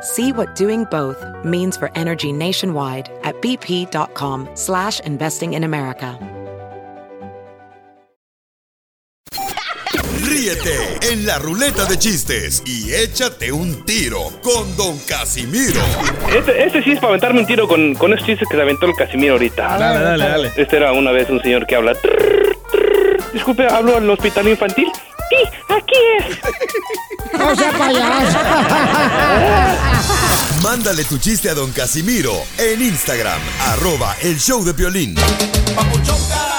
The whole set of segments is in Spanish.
See what doing both means for energy nationwide at bp.com slash investing in America. Ríete en la ruleta de chistes y échate un tiro con Don Casimiro. Este, este sí es para aventarme un tiro con, con esos chistes que se aventó el Casimiro ahorita. Dale, dale, dale. Este era una vez un señor que habla. "Trrr, trrr". Disculpe, ¿hablo al hospital infantil? Sí, aquí es. No sea payaso. Mándale tu chiste a Don Casimiro en Instagram, arroba el show de violín.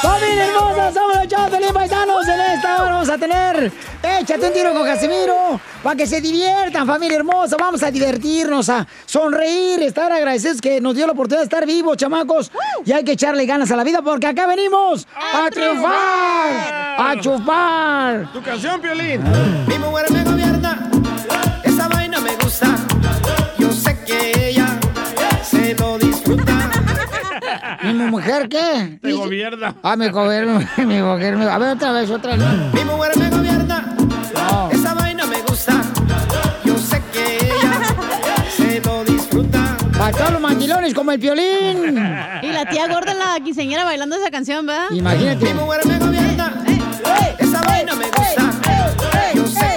¡Familia hermosa! ¡Somos los chavos Pelín Paisanos! En esta hora vamos a tener Échate un tiro con Casimiro para que se diviertan, familia hermosa. Vamos a divertirnos, a sonreír, estar agradecidos que nos dio la oportunidad de estar vivos, chamacos. Y hay que echarle ganas a la vida porque acá venimos a, triunfar, a chupar. Tu canción, Piolín. Mi mujer me gobierna, esa vaina me gusta. Yo sé que ella ¿Mi mujer qué? Te gobierna. Ah, mi gobierno, mi gobierno. A ver, otra vez, otra vez. Mi mujer me gobierna, esa vaina me gusta. Yo sé que ella se lo disfruta. Para todos los mandilones como el piolín. Y la tía gorda en la quinceañera bailando esa canción, ¿verdad? Imagínate. Mi mujer me gobierna, esa vaina me gusta. Yo sé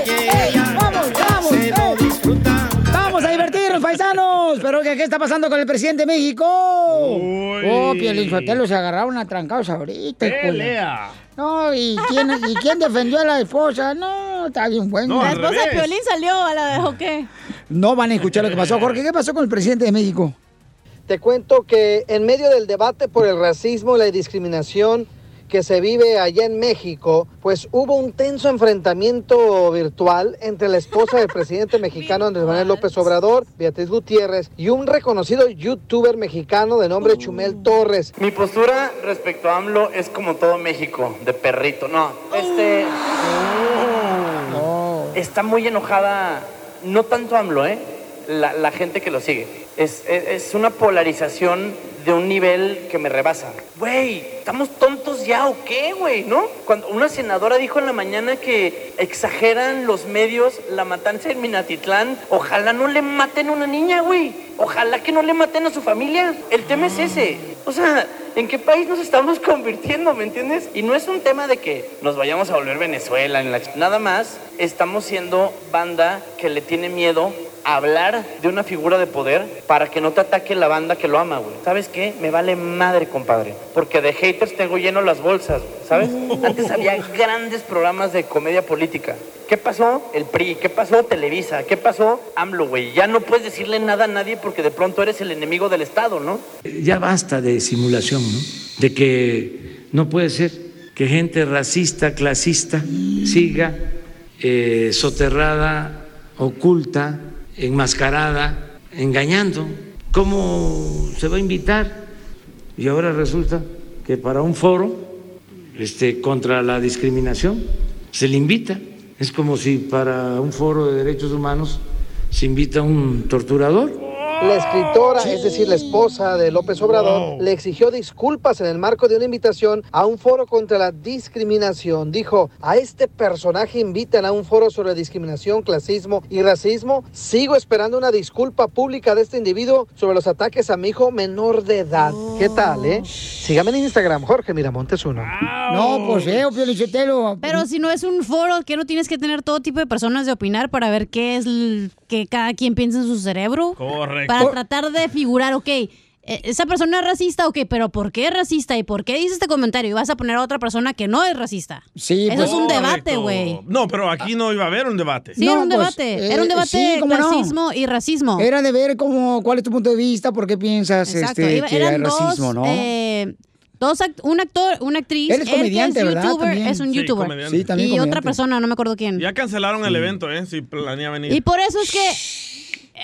paisanos. Pero ¿qué, qué está pasando con el presidente de México? Oh, Piolín Sotelo se agarraron a trancados ahorita. Pelea. No, ¿y quién, ¿y quién defendió a la esposa? No, está bien bueno. No, La esposa de. Piolín salió, ¿la dejó qué? No van a escuchar lo que pasó. Jorge, ¿qué pasó con el presidente de México? Te cuento que en medio del debate por el racismo y la discriminación que se vive allá en México, pues hubo un tenso enfrentamiento virtual entre la esposa del presidente mexicano Andrés Manuel López Obrador, Beatriz Gutiérrez, y un reconocido youtuber mexicano de nombre Chumel Torres. Mi postura respecto a AMLO es como todo México, de perrito. No, este. Está muy enojada, no tanto AMLO, ¿eh? La, la gente que lo sigue. Es, es- una polarización de un nivel que me rebasa. Güey, ¿estamos tontos ya o qué, güey? ¿No? Cuando una senadora dijo en la mañana que exageran los medios la matanza en Minatitlán, ojalá no le maten a una niña, güey. Ojalá que no le maten a su familia. El tema es ese. O sea, ¿en qué país nos estamos convirtiendo, me entiendes? Y no es un tema de que nos vayamos a volver Venezuela, en la... nada más estamos siendo banda que le tiene miedo hablar de una figura de poder para que no te ataque la banda que lo ama, güey. ¿Sabes qué? Me vale madre, compadre. Porque de haters tengo lleno las bolsas, güey, ¿sabes? Antes había grandes programas de comedia política. ¿Qué pasó? El PRI. ¿Qué pasó? Televisa. ¿Qué pasó? AMLO, güey. Ya no puedes decirle nada a nadie porque de pronto eres el enemigo del Estado, ¿no? Ya basta de simulación, ¿no? De que no puede ser que gente racista, clasista, siga eh, soterrada, oculta, enmascarada, engañando. ¿Cómo se va a invitar? Y ahora resulta que para un foro este, contra la discriminación se le invita. Es como si para un foro de derechos humanos se invita a un torturador. La escritora, es decir, la esposa de López Obrador, le exigió disculpas en el marco de una invitación a un foro contra la discriminación. Dijo, a este personaje invitan a un foro sobre discriminación, clasismo y racismo. Sigo esperando una disculpa pública de este individuo sobre los ataques a mi hijo menor de edad. ¿Qué tal, eh? Sígame en Instagram, Jorge Miramontes uno. No, pues feo, Piolín Sotelo. Pero si no es un foro, que no tienes que tener todo tipo de personas de opinar para ver qué es l- que cada quien piensa en su cerebro? Correcto. Para tratar de figurar, ok, eh, esa persona es racista, ok, pero ¿por qué es racista? ¿Y por qué dice este comentario? Y vas a poner a otra persona que no es racista. Sí, Eso pues- es un debate, güey. No, pero aquí no iba a haber un debate. Sí, era un No, pues, debate. eh, era un debate sí, de no. clasismo y racismo. Era de ver cómo, cuál es tu punto de vista, por qué piensas Exacto. este, Iba- que hay eran racismo, dos, ¿no? eh, dos act- un actor, una actriz. Él es él que comediante, es ¿verdad? youtuber, También. es un Sí, youtuber. comediante. Sí, también y otra comediante. persona, no me acuerdo quién. Ya cancelaron el evento, ¿eh? Si planea venir. Y por eso es que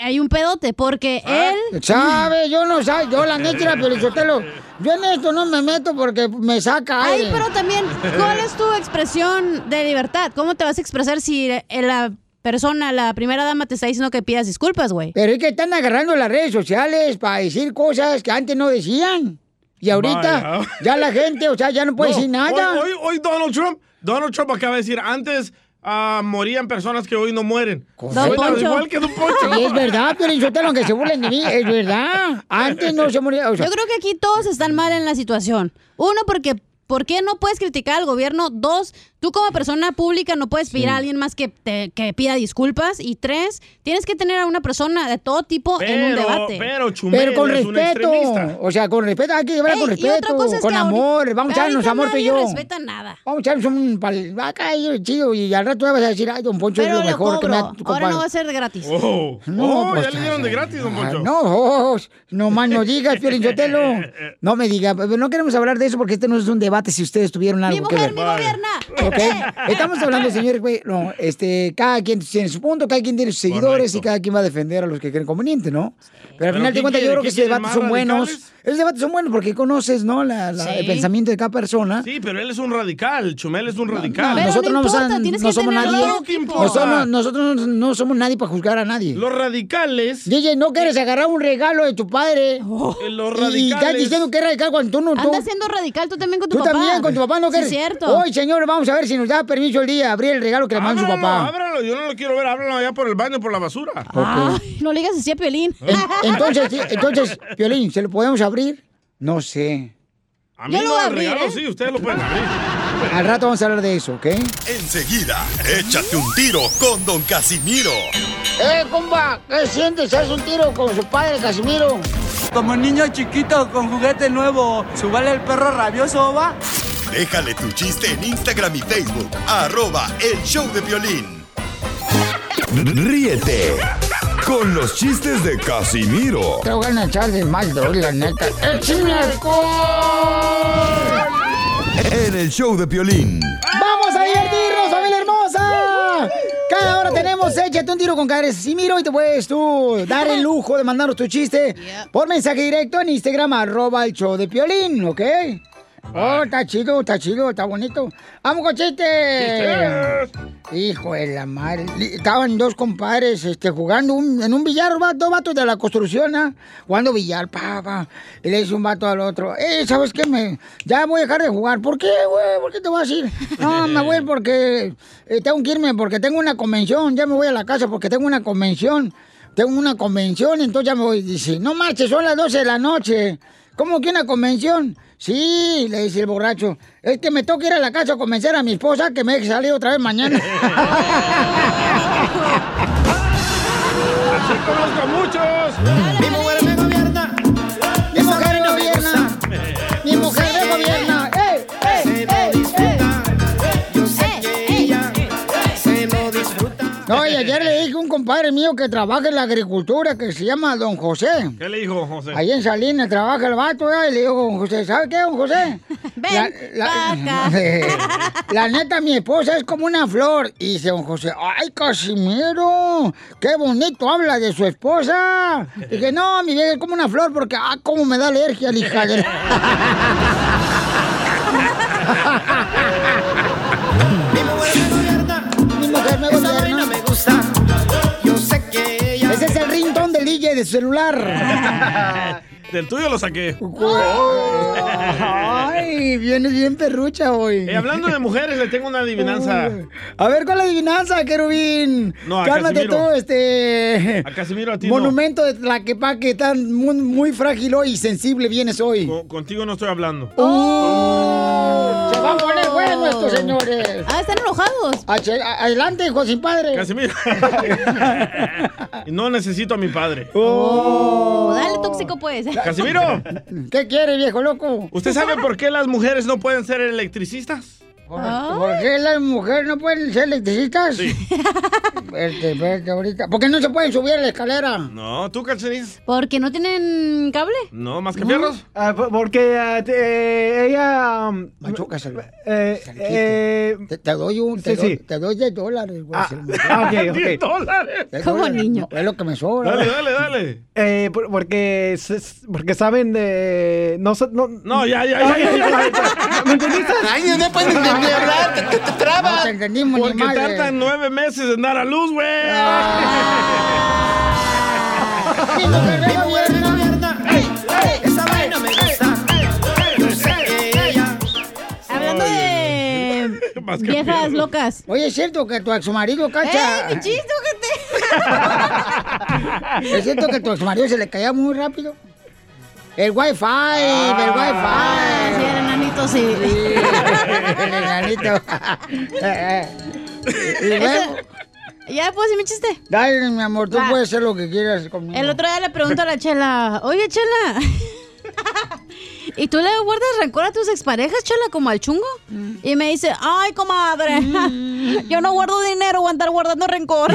hay un pedote, porque Ah. él... ¿Sabe? Yo no sé, yo la neta, Pelizotelo, yo en esto no me meto porque me saca Ay, aire. pero también, ¿cuál es tu expresión de libertad? ¿Cómo te vas a expresar si eh, la persona, la primera dama, te está diciendo que pidas disculpas, güey? Pero es que están agarrando las redes sociales para decir cosas que antes no decían. Y ahorita Vaya. ya la gente, o sea, ya no puede No, decir nada. Hoy, hoy, hoy Donald Trump, Donald Trump acaba de decir, antes ah, morían personas que hoy no mueren. Igual que Don Poncho. Y es verdad, pero Sotelo, aunque se burlen de mí, es verdad. Antes no se moría. O sea, Yo creo que aquí todos están mal en la situación. Uno, porque ¿por qué no puedes criticar al gobierno? Dos, tú como persona pública no puedes pedir a alguien más que, te, que pida disculpas. Y tres, tienes que tener a una persona de todo tipo en un debate. pero Chumel pero con respeto. O sea, con respeto, hay que llevarla Ey, con y otra respeto, cosa es con que amor. Vamos a echarnos amor tú y yo. respeta nada. Vamos a echarnos un pal... Acá, chido, y al rato vas a decir, ay, don Poncho Pero es lo lo mejor que me ha Ahora no va a ser de gratis. Oh, No, oh, pues, ya le dieron de gratis, Don ah, Poncho. No, oh, no más no digas, Piolín Sotelo. No me diga, pero no queremos hablar de eso porque este no es un debate si ustedes tuvieron algo Mi que mujer, ver. mi gobierna. ¿Ok? Estamos hablando, señores, güey, no, este, cada quien tiene su punto, cada quien tiene sus seguidores Correcto. y cada quien va a defender a los que creen conveniente, ¿no? Pero al final de ¿quién cuentas yo creo que ¿Quién esos debates son buenos. radicales? Esos debates son buenos porque conoces, ¿no? La, la- el Sí. pensamiento de cada persona. Sí, pero él es un radical. Chumel es un No, radical. Nosotros no no, importa, somos- tienes no que somos nadie. Que importa. Nosotros, nosotros no, no somos nadie para juzgar a nadie. Los radicales. DJ, no quieres agarrar un regalo de tu padre. eh, Los Y estás radicales. diciendo que es radical cuando tú no. Tú, Andas siendo radical tú también con tu tú. También con tu papá no Sí, quieres. cierto. Hoy, señor, vamos a ver si nos da permiso el día de abrir el regalo que le manda su papá. ábralo. Yo no lo quiero ver. Ábralo allá por el baño, por la basura. Ay, no le digas así a Piolín. En- entonces, entonces, Piolín, ¿se lo podemos abrir? No sé. A mí Yo lo no voy a el abrir, regalo, ¿eh? sí, ustedes lo pueden abrir. Al rato vamos a hablar de eso, ¿ok? Enseguida, échate un tiro con Don Casimiro. ¡Eh, compa! ¿Qué sientes? ¿Haz un tiro con su padre, Casimiro? Como niño chiquito con juguete nuevo, ¿subale el perro rabioso, va? Déjale tu chiste en Instagram y Facebook, arroba el show de violín. Ríete con los chistes de Casimiro Te voy a echar de mal, droga, la neta. ¡Échame en el show de violín. ¡Vamos a divertirnos, familia hermosa! Cada hora tenemos Échate un tiro con Casimiro y te puedes tú dar el lujo de mandarnos tu chiste por mensaje directo en Instagram, arroba el show de Piolín, ¿ok? Oh, está chido, está chido, está bonito. ¡Vamos con chiste! Hijo de la madre. Estaban dos compadres este, jugando un- en un billar, dos vatos de la construcción, ¿ah? Jugando billar, pa, pa. Y le dice un vato al otro, eh, ¿sabes qué? Me, ya voy a dejar de jugar. ¿Por qué, güey? ¿Por qué te vas a ir? No, me voy porque eh, tengo que irme porque tengo una convención. Ya me voy a la casa porque tengo una convención. Tengo una convención, entonces ya me voy. Dice, no marches, son las 12 de la noche. ¿Cómo que una convención? Sí, le dice el borracho. Es que me toca ir a la casa a convencer a mi esposa que me deje salir otra vez mañana. Así conozco a muchos. No, y ayer le dije a un compadre mío que trabaja en la agricultura que se llama Don José. ¿Qué le dijo José? Ahí en Salinas trabaja el vato, ¿verdad? y le digo, don José, ¿sabe qué, don José? Ven pa' acá. la neta, mi esposa es como una flor. Y dice don José, ¡ay, Casimiro! ¡Qué bonito habla de su esposa! Y dije, no, mi vieja es como una flor porque, ¡ah, cómo me da alergia, la hija de... DJ de su celular. Del tuyo lo saqué. Ay, viene bien perrucha hoy. Eh, hablando de mujeres, le tengo una adivinanza. A ver, ¿cuál adivinanza, querubín? No, a Cálmate Casimiro. tú, este... A Casimiro, a ti no. Monumento de Tlaquepaque, tan muy, muy frágil hoy y sensible vienes hoy. Con- contigo no estoy hablando. Oh. Se va a poner bueno esto, Casimiro, señores. Ah, están enojados. Ache- a- Adelante, hijo sin padre. Casimiro. no necesito a mi padre. Oh, dale tóxico pues. Casimiro. ¿Qué quiere, viejo loco? ¿Usted sabe por qué las mujeres no pueden ser electricistas? ¿Por, qué las mujeres no pueden ser electricistas? Sí. Espérate, espérate, ahorita. ¿Por qué no se pueden subir a la escalera? No, ¿tú, Cachanilla? ¿Porque no tienen cable? No, más que fierros. Ah, po- porque ah, te- eh, ella... um, Machúcaselo. eh, eh, Te, te doy un, te, Sí, doy, sí. te doy 10 dólares, güey. Ah, ah, ok, ok. 10 dólares. 10 Como dólares. niño. Es lo que me sobra. Dale, dale, dale. eh, por- porque, porque saben de... No, sa- no, No, ya, ya, ya. ya, ya. ¿Me entendiste? Ay, no puedes ni hablar, te, te, te No trabas. te entendimos ni Porque madre. tardan nueve meses en dar a luz, güey. Mi mujer de gobierno. Esa vaina me gusta. Yo sé que ella Hablando de que viejas locas. Oye, ¿es cierto que tu exmarido, cacha? ¡Eh, mi chiste, gente! ¿Es cierto que tu exmarido se le caía muy rápido? El wifi, el wifi. Ah, sí, el enanito, sí. Sí, el enanito. y luego, ¿Ya puedo decir mi chiste? dale, mi amor, tú Va. puedes hacer lo que quieras conmigo. El otro día le pregunto a la chela, oye, chela, ¿y tú le guardas rencor a tus exparejas, chela, como al chungo? Y me dice, ay, comadre, yo no guardo dinero, voy a andar guardando rencor.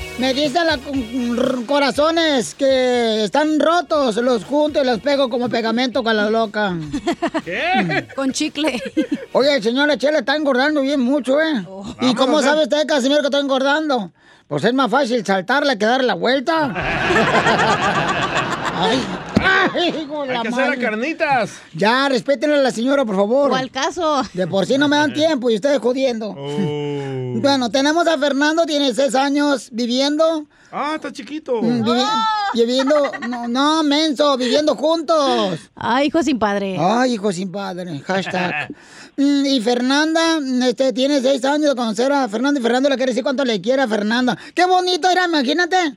Me dicen la corazones que están rotos, los junto y los pego como pegamento con la loca. ¿Qué? Con chicle. Oye, el señor Chela está engordando bien mucho, ¿eh? ¿Y cómo Vámonos, sabe usted, Casimiro, que está engordando? Pues es más fácil saltarle que darle la vuelta. Ay, ay, hijo de Hay que hacer carnitas. Ya, respétenle a la señora, por favor. ¿O al caso? De por sí no me dan tiempo y ustedes jodiendo. Oh. Bueno, tenemos a Fernando, tiene seis años viviendo. Ah, está chiquito. mm, vivi- Viviendo, no, no, menso, viviendo juntos. Ay, hijo sin padre. Ay, hijo sin padre, hashtag. Mm, Y Fernanda, este, tiene seis años de conocer a Fernando y Fernando le quiere decir cuánto le quiere a Fernanda. Qué bonito era, imagínate.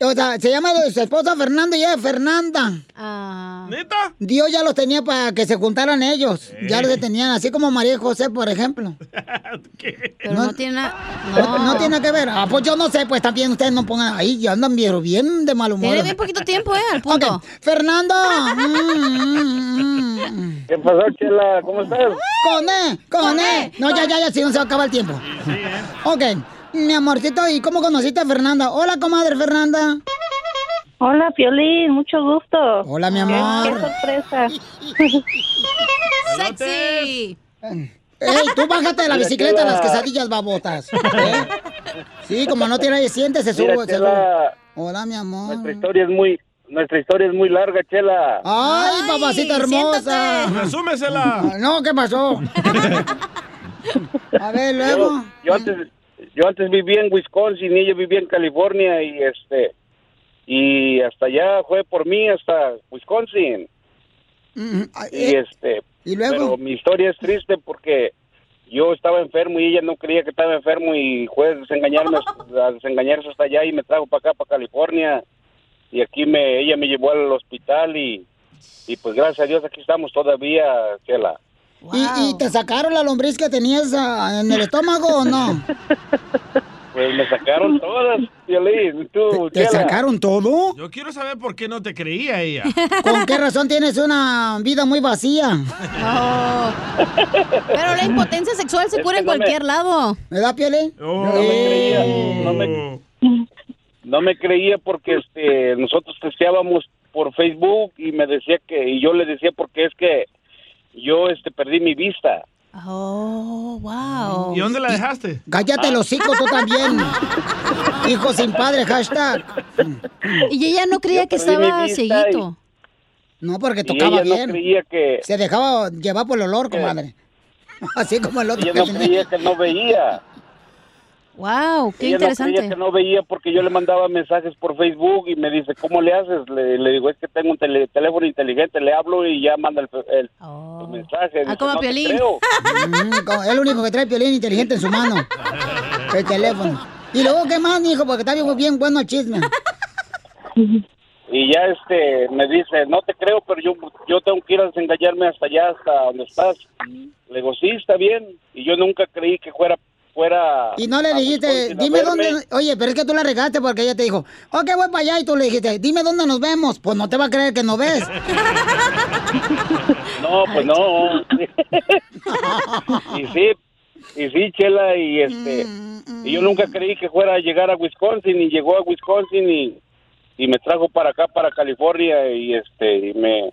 O sea, se llama su esposa Fernanda y ella es Fernanda. Ah. ¿Neta? Dios ya los tenía para que se juntaran ellos. Ya los tenían, así como María y José, por ejemplo. Pero no, tiene nada. No, no tiene nada que ver. Ah, pues yo no sé, pues también ustedes no pongan ahí, ya andan bien, bien de mal humor. Tiene bien poquito tiempo, ¿eh? Al punto. Ok, Fernando. Mm, ¿Qué pasó, Chela? ¿Cómo estás? Con E, con E. No, ya, ya, ya, si no se va a acabar el tiempo. Ok, mi amorcito, ¿y cómo conociste a Fernanda? Hola, comadre Fernanda. Hola, Piolín, mucho gusto. Hola, mi amor. qué sorpresa. Sexy. Ey, tú bájate de la Mira, bicicleta las quesadillas babotas. ¿eh? Sí, como no tiene asiento, se Mira, sube. se Chela, sube. Hola, mi amor. nuestra historia es muy, nuestra historia es muy larga, Chela. Ay, papacita hermosa. Resúmesela. Ah, No, ¿qué pasó? A ver, luego. Yo, yo antes, yo antes vivía en Wisconsin y ella vivía en California y este, y hasta allá fue por mí hasta Wisconsin. Mm, Y eh, este, ¿Y luego? pero mi historia es triste porque yo estaba enfermo y ella no creía que estaba enfermo y fue a desengañarme, a desengañarse hasta allá y me trajo para acá, para California. Y aquí me, ella me llevó al hospital y, y pues gracias a Dios aquí estamos todavía, Chela. ¿Y, y te sacaron la lombriz que tenías ah, en el estómago o no? Pues me sacaron todas, Violín, tú, ¿Te sacaron todo? Yo quiero saber por qué no te creía ella. ¿Con qué razón tienes una vida muy vacía? Oh. Pero la impotencia sexual se Es cura en no me- cualquier lado. ¿Verdad, Piele? Oh. No me creía, no me, no me creía porque este nosotros testeábamos por Facebook y me decía que y yo le decía porque es que yo este perdí mi vista. Oh, wow. ¿Y dónde la dejaste? Cállate los hocico tú también. Hijo sin padre, hashtag. Y ella no creía Yo que estaba vista cieguito. No, porque Y tocaba ella bien. no creía que... Se dejaba llevar por el olor, comadre. Así como el otro Ella que no creía que no veía. Wow, qué ella no interesante. creía que no veía porque yo le mandaba mensajes por Facebook y me dice, ¿cómo le haces? Le, le digo, es que tengo un tele- teléfono inteligente, le hablo y ya manda el, el- el mensaje. Ah, Dice, como "No te Piolín. creo". Mm, es el único que trae piolín inteligente en su mano. El teléfono. Y luego, ¿qué más, hijo? Porque está bien, bien bueno el chisme. Y ya este me dice, no te creo, pero yo, yo tengo que ir a desengañarme hasta allá, hasta donde estás. Le digo, sí, está bien. Y yo nunca creí que fuera... fuera Y no le dijiste, dime verme. dónde. Oye, pero es que tú la regaste porque ella te dijo, ok, voy para allá. Y tú le dijiste, dime dónde nos vemos. Pues no te va a creer que no ves. No, pues no. y sí, y sí, Chela, y este, y yo nunca creí que fuera a llegar a Wisconsin y llegó a Wisconsin y, y me trajo para acá, para California y este, y me,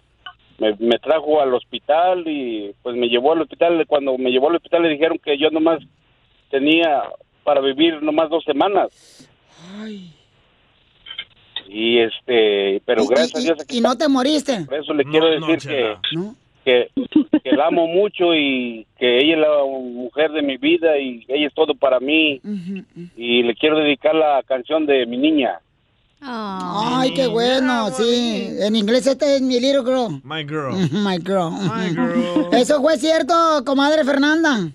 me, me trajo al hospital y pues me llevó al hospital. Cuando me llevó al hospital le dijeron que yo nomás tenía para vivir nomás dos semanas. Y este, pero gracias a Dios aquí Y no te moriste. por eso le quiero decir que, que, que la amo mucho y que ella es la mujer de mi vida y ella es todo para mí. Y le quiero dedicar la canción de mi niña. Ay, qué bueno, sí. En inglés este es mi little girl. My girl. My girl. ¿Eso fue cierto, comadre Fernanda?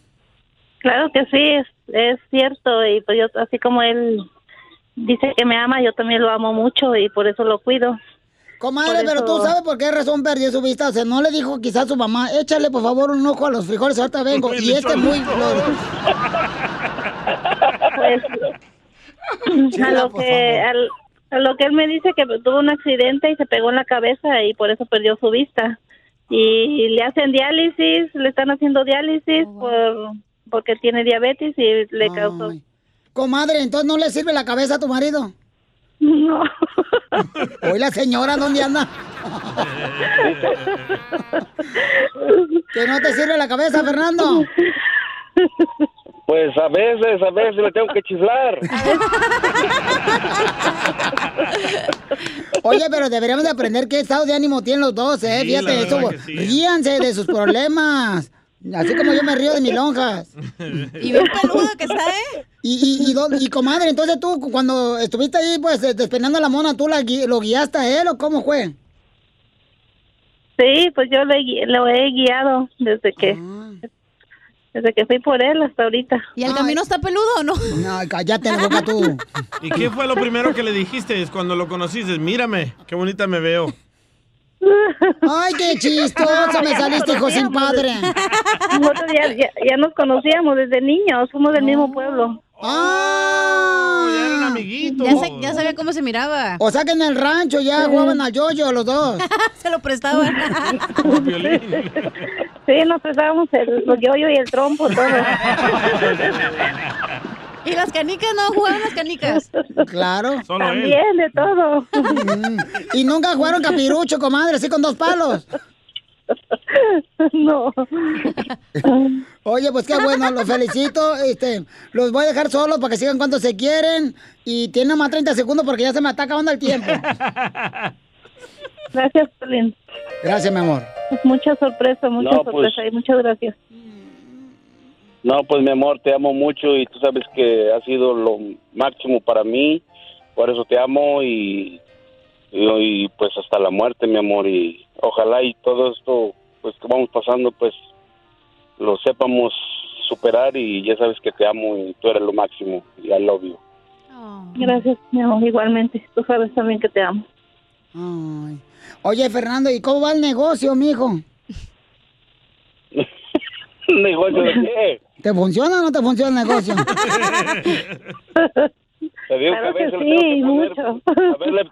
Claro que sí, es, es cierto. Y pues yo, así como él dice que me ama, yo también lo amo mucho y por eso lo cuido. Comadre, pero tú sabes por qué razón perdió su vista. O sea, no le dijo quizás a su mamá, échale por favor un ojo a los frijoles, ahorita vengo. Y este es muy... Pues, a lo que al- a lo que él me dice que tuvo un accidente y se pegó en la cabeza y por eso perdió su vista y le hacen diálisis le están haciendo diálisis por porque tiene diabetes y le causó Comadre, entonces no le sirve la cabeza a tu marido. No. Hoy la señora, ¿dónde anda? ¿Que no te sirve la cabeza, Fernando? Pues a veces, a veces le tengo que chiflar. Oye, pero deberíamos de aprender qué estado de ánimo tienen los dos, ¿eh? Sí, Fíjate, eso, sí. ríanse de sus problemas. Así como yo me río de mis lonjas. Y bien peludo que está, ¿eh? Y, y, y, y, comadre, entonces tú, cuando estuviste ahí, pues, eh, despeinando a la mona, ¿tú la lo guiaste a él o cómo fue? sí pues yo le lo he guiado desde que desde que fui por él hasta ahorita y el camino está peludo o no no cállate la boca tú ¿Y qué fue lo primero que le dijiste cuando lo conociste? Mírame, qué bonita me veo. Ay, qué chistoso me saliste, hijo sin padre. Nosotros ya, ya, ya nos conocíamos desde niños, somos del mismo pueblo. ¡Ah! ya eran amiguitos. Ya, sa- ya sabía cómo se miraba. O sea que en el rancho ya jugaban al yoyo los dos. se lo prestaban. Sí, nos prestábamos el, los yoyo y el trompo, todo. ¿Y las canicas no jugaban las canicas? Claro. También, de todo. Mm. Y nunca jugaron capirucho, comadre, así con dos palos. No. Oye, pues qué bueno, los felicito. Este, los voy a dejar solos para que sigan cuando se quieren. Y tienen más 30 segundos porque ya se me está acabando el tiempo. Gracias, Pauline. Gracias, mi amor. Mucha sorpresa, mucha No, pues- sorpresa y muchas gracias. No, pues mi amor, te amo mucho y tú sabes que ha sido lo máximo para mí. Por eso te amo y, y, y, pues hasta la muerte, mi amor. Y ojalá y todo esto pues que vamos pasando pues lo sepamos superar y ya sabes que te amo y tú eres lo máximo. Y I love you. Gracias, mi amor, igualmente. Tú sabes también que te amo. Ay. Oye, Fernando, ¿y cómo va el negocio, mijo? ¿Negocio de qué? ¿Te funciona o no te funciona el negocio? Te digo Claro que a que veces sí, le tengo que mucho. poner, a ver, le,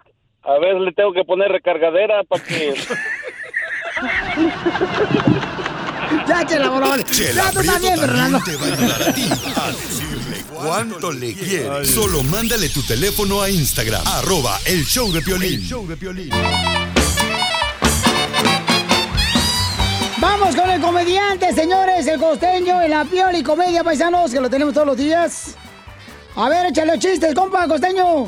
a ver, le tengo que poner recargadera para que ya, chela, por favor. Chela Ya, tú Prieto también, Fernando. también te va a ayudar a ti a decirle cuánto le quieres. Solo mándale tu teléfono a Instagram, arroba el show de Piolín. Vamos con el comediante, señores, el costeño, en la piel y comedia, paisanos, que lo tenemos todos los días. A ver, échale chistes, compa, costeño.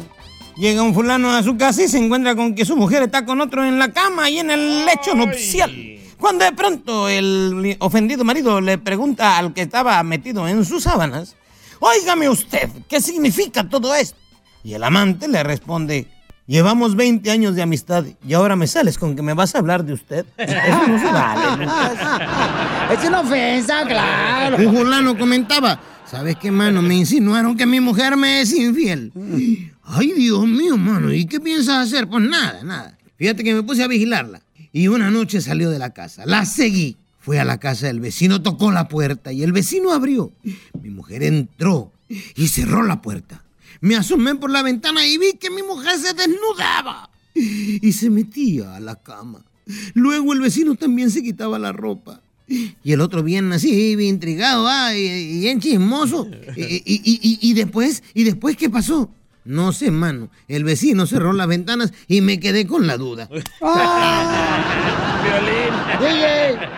Llega un fulano a su casa y se encuentra con que su mujer está con otro en la cama y en el lecho nupcial. Cuando de pronto el ofendido marido le pregunta al que estaba metido en sus sábanas, Óigame usted, ¿qué significa todo esto? Y el amante le responde, llevamos 20 años de amistad y ahora me sales con que me vas a hablar de usted. Eso no se vale, Lucas. Es una ofensa, claro. Un fulano comentaba, ¿sabes qué, mano? Me insinuaron que mi mujer me es infiel. Ay, Dios mío, mano, ¿y qué piensas hacer? Pues nada, nada. Fíjate que me puse a vigilarla. Y una noche salió de la casa. La seguí. Fue a la casa del vecino, tocó la puerta y el vecino abrió. Mi mujer entró y cerró la puerta. Me asomé por la ventana y vi que mi mujer se desnudaba y se metía a la cama. Luego el vecino también se quitaba la ropa. Y el otro bien así, bien intrigado, ah, y, y bien chismoso. Y, y- y- y después, ¿y después qué pasó? No sé, mano. El vecino cerró las ventanas y me quedé con la duda.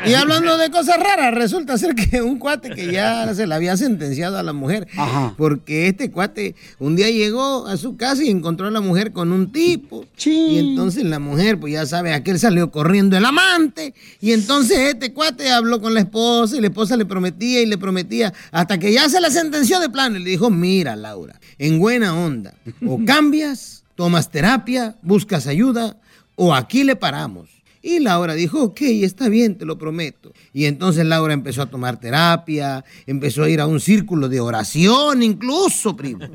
Y hablando de cosas raras, resulta ser que un cuate que ya se le había sentenciado a la mujer, porque este cuate un día llegó a su casa y encontró a la mujer con un tipo. Y entonces la mujer, pues ya sabe, aquel salió corriendo el amante. Y entonces este cuate habló con la esposa y la esposa le prometía y le prometía hasta que ya se la sentenció de plano y le dijo, mira Laura, en buena onda, o cambias, tomas terapia, buscas ayuda, o aquí le paramos. Y Laura dijo, ok, está bien, te lo prometo. Y entonces Laura empezó a tomar terapia, empezó a ir a un círculo de oración incluso, primo.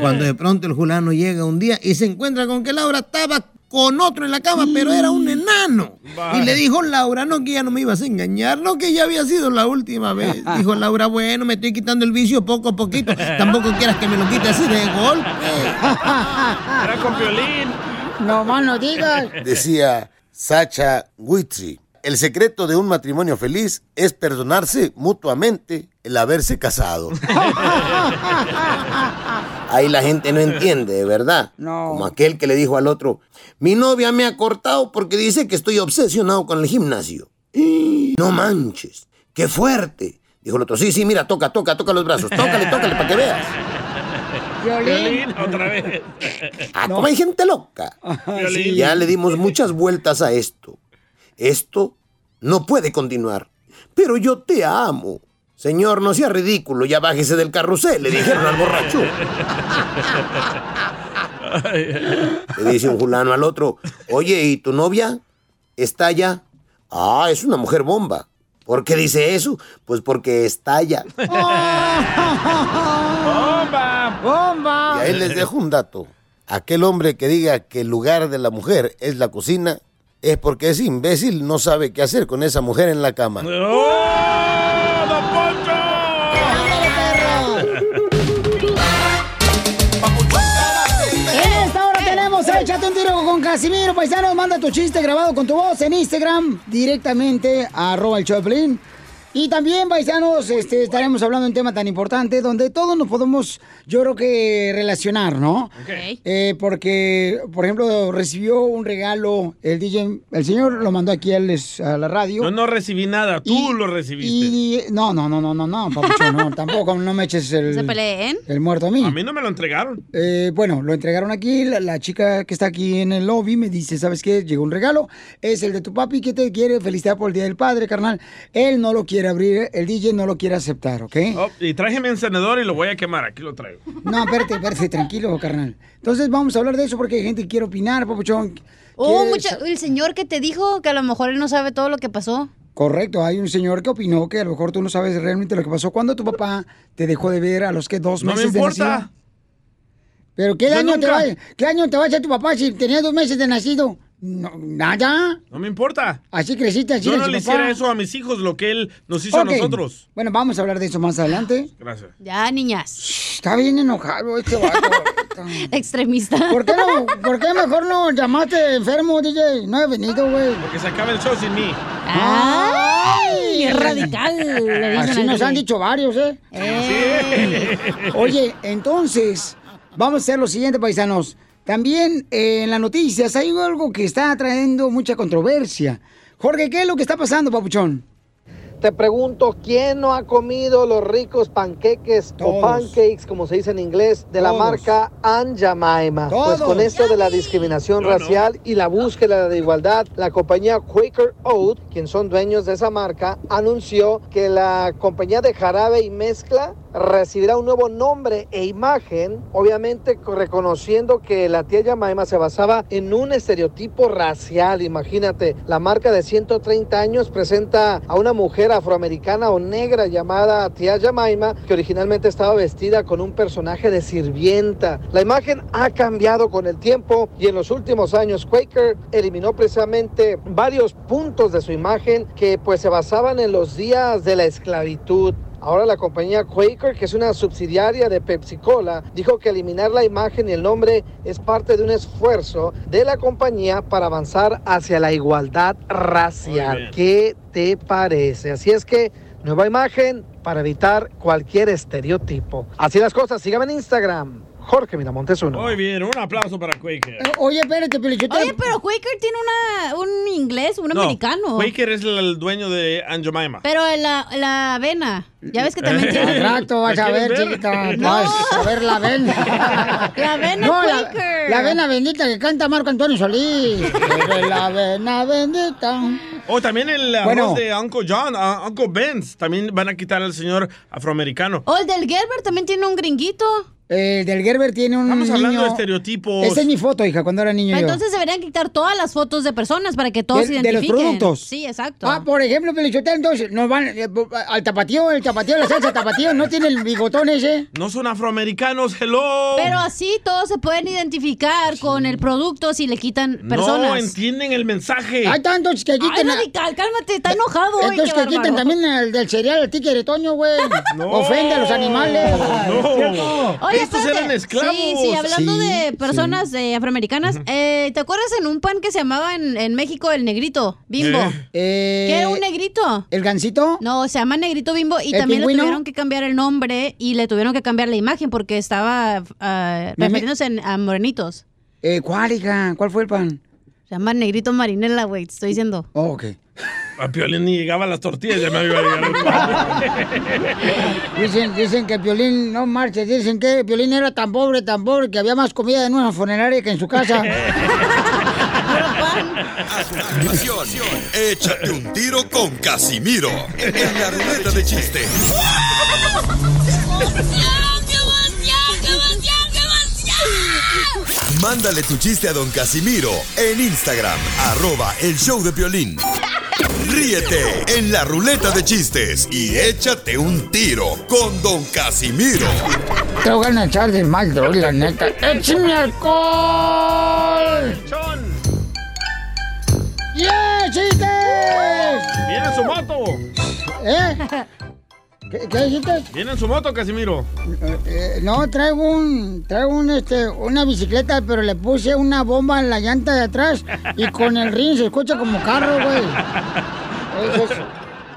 Cuando de pronto el fulano llega un día y se encuentra con que Laura estaba con otro en la cama, pero era un enano. Y le dijo Laura, no, que ya no me ibas a engañar, no, que ya había sido la última vez. Dijo Laura, bueno, me estoy quitando el vicio poco a poquito. Tampoco quieras que me lo quite así de golpe. Era con violín. No más no digas. Decía Sacha Guitry, el secreto de un matrimonio feliz es perdonarse mutuamente el haberse casado. Ahí la gente no entiende, de verdad. Como aquel que le dijo al otro, mi novia me ha cortado porque dice que estoy obsesionado con el gimnasio. No manches, qué fuerte. Dijo el otro, sí, sí, mira, toca, toca, toca los brazos, tócale, tócale para que veas. Violín, otra vez. Ah, como hay gente loca. Violín. Ya le dimos muchas vueltas a esto. Esto no puede continuar. Pero yo te amo. Señor, no sea ridículo, ya bájese del carrusel, le dijeron al borracho. Le dice un fulano al otro, oye, ¿y tu novia? ¿Está allá? Ah, es una mujer bomba. ¿Por qué dice eso? Pues porque estalla. ¡Bomba! ¡Bomba! Y ahí les dejo un dato. Aquel hombre que diga que el lugar de la mujer es la cocina es porque es imbécil, no sabe qué hacer con esa mujer en la cama. En con Casimiro, paisanos. Manda tu chiste grabado con tu voz en Instagram directamente a arroba el Choplin. Y también, paisanos, este, estaremos hablando de un tema tan importante donde todos nos podemos, yo creo que, relacionar, ¿no? Eh, porque, por ejemplo, recibió un regalo el DJ, el señor lo mandó aquí a les- a la radio. Yo no recibí nada, tú lo recibiste. Y no, no, no, no, no, no, papuchón, no, tampoco, no me eches el, Se peleen. el muerto a mí. A mí no me lo entregaron. Eh, bueno, lo entregaron aquí. La, la chica que está aquí en el lobby me dice, ¿sabes qué? Llegó un regalo. Es el de tu papi que te quiere felicitar por el Día del Padre, carnal. Él no lo quiere abrir, el DJ no lo quiere aceptar, ¿ok? Oh, y traje mi encendedor y lo voy a quemar. Aquí lo traigo. No, espérate, espérate, tranquilo, carnal. Entonces vamos a hablar de eso porque hay gente que quiere opinar, papuchón. Oh, mucha- el señor que te dijo que a lo mejor él no sabe todo lo que pasó. Correcto, hay un señor que opinó que a lo mejor tú no sabes realmente lo que pasó. cuando tu papá te dejó de ver a los que dos No me meses de importa. nacido? ¿Pero qué Yo año, te nunca- va, qué año te va a hacer tu papá si tenía dos meses de nacido? No, nada. No me importa. Así creciste, así Yo no le papá. hiciera eso a mis hijos, lo que él nos hizo a nosotros. Bueno, vamos a hablar de eso más adelante. Gracias. Ya, niñas. Está bien enojado este vato. Extremista. ¿Por qué, no, ¿Por qué mejor no llamaste enfermo, DJ? No he venido, güey. Porque se acaba el show sin mí. ¡Ay! Es radical, le Así nos han dicho varios, ¿eh? Oye, entonces, vamos a hacer lo siguiente, paisanos. También eh, en las noticias hay algo que está trayendo mucha controversia. Jorge, ¿qué es lo que está pasando, papuchón? Te pregunto, ¿quién no ha comido los ricos panqueques o pancakes, como se dice en inglés, de la marca Aunt Jemima? Pues con esto de la discriminación racial y la búsqueda de igualdad, la compañía Quaker Oat, quien son dueños de esa marca, anunció que la compañía de jarabe y mezcla recibirá un nuevo nombre e imagen, obviamente co- reconociendo que la tía Jemima se basaba en un estereotipo racial. Imagínate, la marca de 130 años presenta a una mujer afroamericana o negra llamada tía Jemima, que originalmente estaba vestida con un personaje de sirvienta. La imagen ha cambiado con el tiempo y en los últimos años Quaker eliminó precisamente varios puntos de su imagen que pues se basaban en los días de la esclavitud. Ahora la compañía Quaker, que es una subsidiaria de Pepsi Cola, dijo que eliminar la imagen y el nombre es parte de un esfuerzo de la compañía para avanzar hacia la igualdad racial. ¿Qué te parece? Así es que nueva imagen para evitar cualquier estereotipo. Así las cosas, síganme en Instagram. Jorge Miramontes uno. Muy bien, un aplauso para Quaker. Eh, Oye, espérate, Pelichotelo. Oye, pero Quaker tiene una, un inglés, un No, americano. Quaker es el, el dueño de Aunt Jemima. Pero la, la avena. Ya ves que también tiene. Rato vas a ver, chiquita. Vas a ver la avena. La avena No, la, Quaker. la avena bendita que canta Marco Antonio Solís. La avena bendita. O también el arroz Bueno. de Uncle John, uh, Uncle Ben's. También van a quitar al señor afroamericano. O el del Gerber también tiene un gringuito. El del Gerber tiene un Estamos hablando niño- de estereotipos. Esa es mi foto, hija, cuando era niño yo. Entonces deberían quitar todas las fotos de personas para que todos de, se de los identifiquen. productos. Sí, exacto. Ah, por ejemplo, Pelichotelo, entonces, nos van eh, al tapatío, el tapatío, la salsa tapatío, ¿no tiene el bigotón ese? No son afroamericanos, hello. Pero así todos se pueden identificar con el producto si le quitan personas. No entienden el mensaje. Hay tantos que quiten... Ay, radical, cálmate, está enojado Entonces que quiten también el del cereal, el tigre Toño, güey. Ofende a los animales. No. Oye, Estos eran esclavos. Sí, sí, hablando Sí, de personas eh, afroamericanas, eh, ¿te acuerdas en un pan que se llamaba en, en México el negrito? Bimbo. Eh, ¿Qué era un negrito? ¿El gancito? No, se llama negrito bimbo y ¿El también le tuvieron que cambiar el nombre y le tuvieron que cambiar la imagen porque estaba me- refiriéndose en- a morenitos. Eh, ¿Cuál, hija? ¿Cuál fue el pan? Se llama negrito marinela, güey, te estoy diciendo. Oh, ok. A Piolín ni llegaba a las tortillas, ya me iba a llegar el pan. Dicen, dicen que Piolín, no marches, dicen que Piolín era tan pobre, tan pobre, que había más comida en una funeraria que en su casa. Échate un tiro con Casimiro en la ruleta de chiste. Mándale tu chiste a don Casimiro en Instagram, arroba el show de violín. Ríete en la ruleta de chistes y échate un tiro con don Casimiro. Te voy a echar de mal, droga, la neta. ¡Échame alcohol! ¡Yeah, chistes! ¡Viene en su moto! ¿Eh? ¿Qué, qué dijiste? ¡Viene en su moto, Casimiro! Eh, no, traigo un, traigo un, este, una bicicleta, pero le puse una bomba en la llanta de atrás y con el ring se escucha como carro, güey. Eso es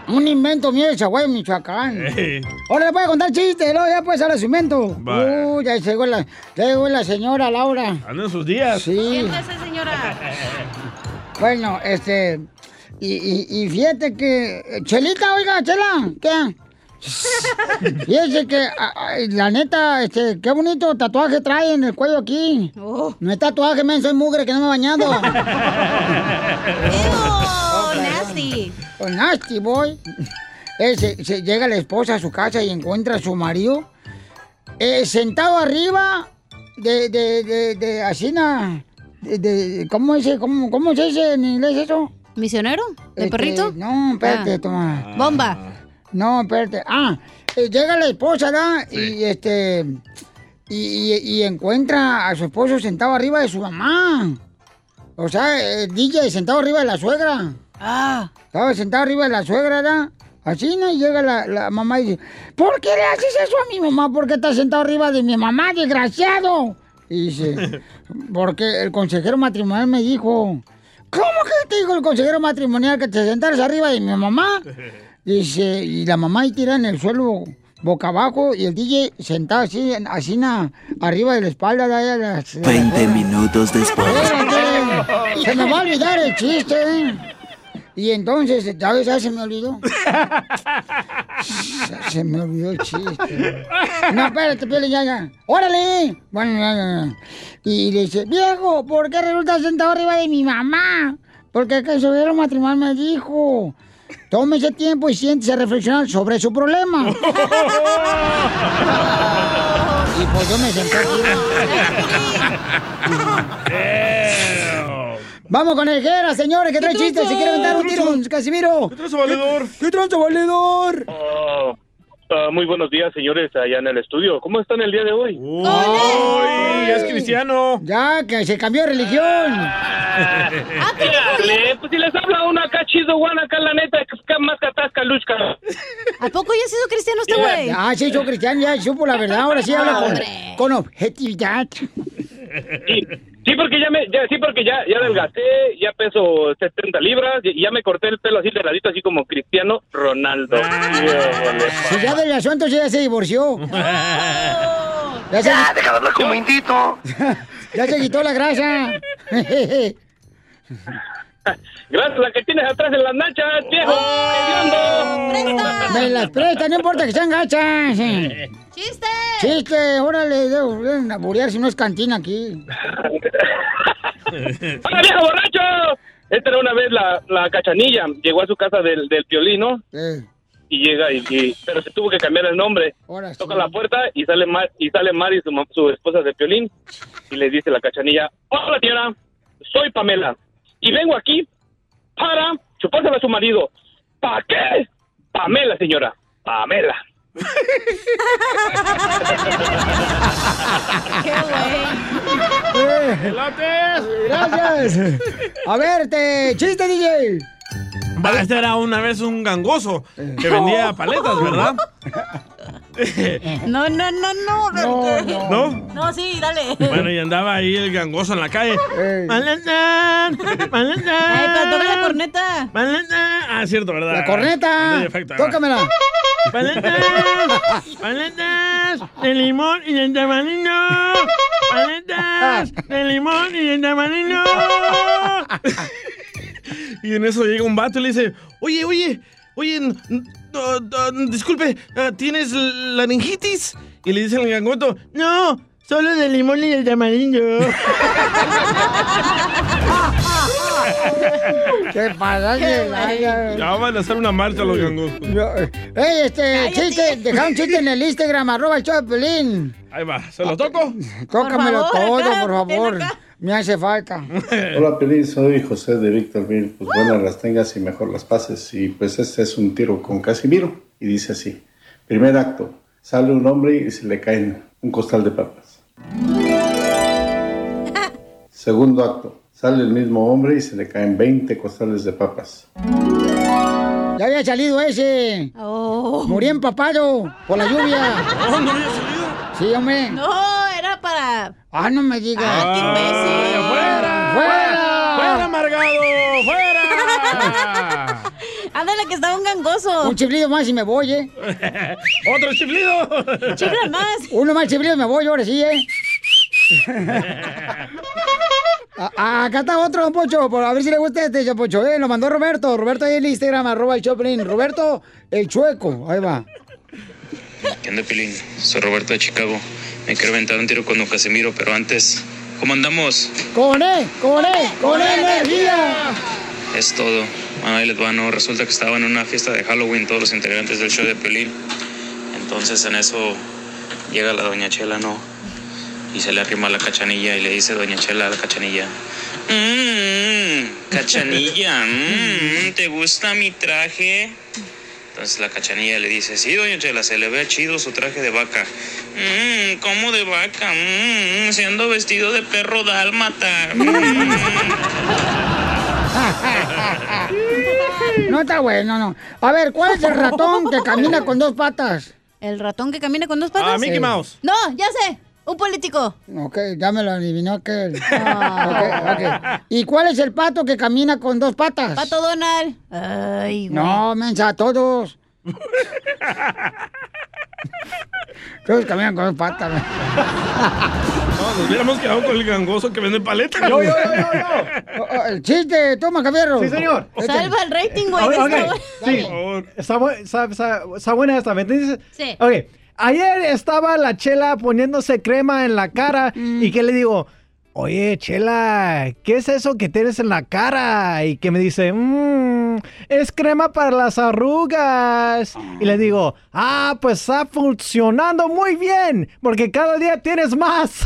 un invento mío de Chaguay, Michoacán. Ey. Ahora le voy a contar chistes, luego ya puedes hablar su invento. Va. Uh, ya llegó la, ya llegó la señora Laura. Anda en sus días. Sí. esa señora? Bueno, este. Y, y, y fíjate que. Chelita, oiga, Chela, ¿qué? Fíjese que, la neta, este, qué bonito tatuaje trae en el cuello aquí. No es tatuaje, men, soy mugre que no me he bañado. Oh, nasty. Oh, nasty, boy. Eh, se- se- llega la esposa a su casa y encuentra a su marido eh, sentado arriba de, de, de, de así, na- de, de- ¿cómo, es, cómo, ¿cómo se dice en inglés eso? ¿Misionero? ¿De Este, perrito? No, espérate, Ah. toma. Bomba. No, espérate. Ah, eh, llega la esposa, ¿verdad? Y este. Y, y- y encuentra a su esposo sentado arriba de su mamá. O sea, el DJ sentado arriba de la suegra. Ah. Estaba sentado arriba de la suegra, ¿verdad? Así, ¿no? Y llega la, la mamá y dice, ¿por qué le haces eso a mi mamá? ¿Por qué estás sentado arriba de mi mamá, desgraciado? Y dice, porque el consejero matrimonial me dijo, ¿cómo que te dijo el consejero matrimonial que te sentaras arriba de mi mamá? Dice, y la mamá ahí tira en el suelo boca abajo y el DJ sentado así, así na- arriba de la espalda de ella. de la- de la 20 suegra. minutos después. Espérate, se me va a olvidar el chiste. ¿eh? Y entonces. Ya se me olvidó. Se me olvidó el chiste. No, espérate, Piolín, ya, ya. ¡Órale! Bueno, ya, ya. Y le dice, viejo, ¿por qué resulta sentado arriba de mi mamá? Porque el que subiera matrimonio me dijo. Tómese tiempo y siéntese a reflexionar sobre su problema. y pues yo me senté aquí. Vamos con el Jera, señores, que trae ¿Qué chistes. Se quiere aventar un ¿Qué tiro con Casimiro. ¿Qué tranza, valedor? ¿Qué tranza, valedor? Ah, ah, muy buenos días, señores, allá en el estudio. ¿Cómo están el día de hoy? ¡Ay, es cristiano! Ya, que se cambió de religión. Dale, pues si les habla uno acá chido, Juan, acá la neta, que es más catasca, luzca. ¿A poco ya se hizo cristiano este güey? Ah, sí, yo cristiano, ya supo la verdad. Ahora sí habla con, con objetividad. Sí, sí, porque ya me, ya, sí, porque ya, ya adelgacé, ya peso 70 libras y ya me corté el pelo así de ladito, así como Cristiano Ronaldo. Si ya del asunto ya se divorció. Ya, se... Ya, deja de hablar como indito. ya se quitó la grasa. Gracias, la que tienes atrás en las nachas, viejo. Me las presta, no importa que sean gachas. ¡Chiste! Chiste, órale, debo deben aburrir si no es cantina aquí. ¡Hola, viejo borracho! Esta era una vez la, la cachanilla. Llegó a su casa del, del piolino y llega y, y- pero se tuvo que cambiar el nombre. Ahora Toca la puerta y sale Mar, y sale Mari, su, ma- su esposa de piolín, y le dice la cachanilla, hola señora, soy Pamela, y vengo aquí para chupársela a su marido. ¿Para qué? Pamela, señora, Pamela. Gracias. A ver, te chiste, DJ. Va, este era una vez un gangoso que vendía paletas, ¿verdad? No, no, no, no. no. ¿No? No, sí, dale. Bueno, y andaba ahí el gangoso en la calle. ¡Paletas! ¡Paletas! Ay, pero toca la corneta. ¡Paletas! Ah, cierto, ¿verdad? La corneta. Efecto, ahora. Tócamela. ¡Paletas! ¡Paletas! ¡De limón y de tamarindo! ¡Paletas! ¡De limón y de tamarindo! Y en eso llega un vato y le dice, oye, oye, oye, disculpe, ah, ¿tienes laringitis? Y le dice el gangoto, no, solo de limón y de tamarindo. ¿Qué pasa? Ya van a hacer una marcha los gangosos. Ey, este, chiste, deja un chiste en el Instagram, arroba el show de Pelín. Ahí va, ¿se lo toco? Tócamelo Por favor, todo, acá, por favor. Me hace falta. Hola Pelín, soy José de Victorville. Pues buenas las tengas y mejor las pases. Y pues este es un tiro con Casimiro. Y dice así. Primer acto. Sale un hombre y se le caen un costal de papas. Segundo acto. Sale el mismo hombre y se le caen 20 costales de papas. Ya había salido ese. Morí empapado por la lluvia. Oh, no había salido. Sí, hombre. No, era para. Ah, no me digas. Ah, qué imbécil. ¡Fuera! ¡Fuera! ¡Fuera, amargado! ¡Fuera! Ándale, que estaba un gangoso. Un chiflido más y me voy, ¿eh? ¡Otro chiflido! Chifla más. Uno más chiflido y me voy, ahora sí, ¿eh? A- acá está otro, don Pocho, por a ver si le gusta este, don Pocho, ¿eh? Lo mandó Roberto. Roberto ahí en el Instagram, arroba el Choplin. Roberto, el chueco. Ahí va. ¿Qué onda, Pilín? Soy Roberto de Chicago. Me quiero aventar un tiro con don Casimiro, pero antes, ¿cómo andamos? ¡Con! ¡Con! ¡Con E energía! Es todo. Bueno, ahí les va, ¿no? Resulta que estaban en una fiesta de Halloween todos los integrantes del show de Pilín. Entonces en eso llega la doña Chela, ¿no? Y se le arrima la cachanilla y le dice doña Chela a la cachanilla. Mmm, cachanilla, mmm, ¿te gusta mi traje? Entonces la cachanilla le dice, sí, doña Chela, se le ve chido su traje de vaca. Mmm, ¿cómo de vaca? Mmm, siendo vestido de perro dálmata. Mm. No está bueno, no. A ver, ¿cuál es el ratón que camina con dos patas? ¿El ratón que camina con dos patas? Ah, Mickey Mouse. No, ya sé. Un político. Ok, ya me lo adivinó aquel. Ok, ok. ¿Y cuál es el pato que camina con dos patas? Pato Donald. Ay, güey. No, mensa, todos. Todos caminan con dos patas. güey. No, nos hubiéramos quedado con el gangoso que vende paletas. Yo, yo, yo, yo, yo. Oh, oh, El chiste, toma, Javier. Sí, señor. Salva el rating, güey. Ok, de ok. esta hora. Sí, está, bu- está- está- está buena esta, ¿me entiendes? Sí. Ok, ayer estaba la chela poniéndose crema en la cara y que le digo, oye, chela, ¿qué es eso que tienes en la cara? Y que me dice, mmm, es crema para las arrugas. Y le digo, ah, pues está funcionando muy bien, porque cada día tienes más.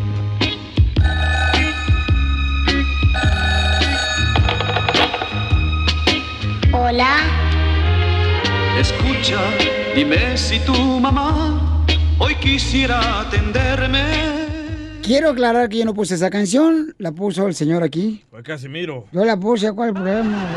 Escucha, dime si tu mamá hoy quisiera atenderme. Quiero aclarar que yo no puse esa canción, la puso el señor aquí. Fue Casimiro. Yo la puse, ¿cuál problema?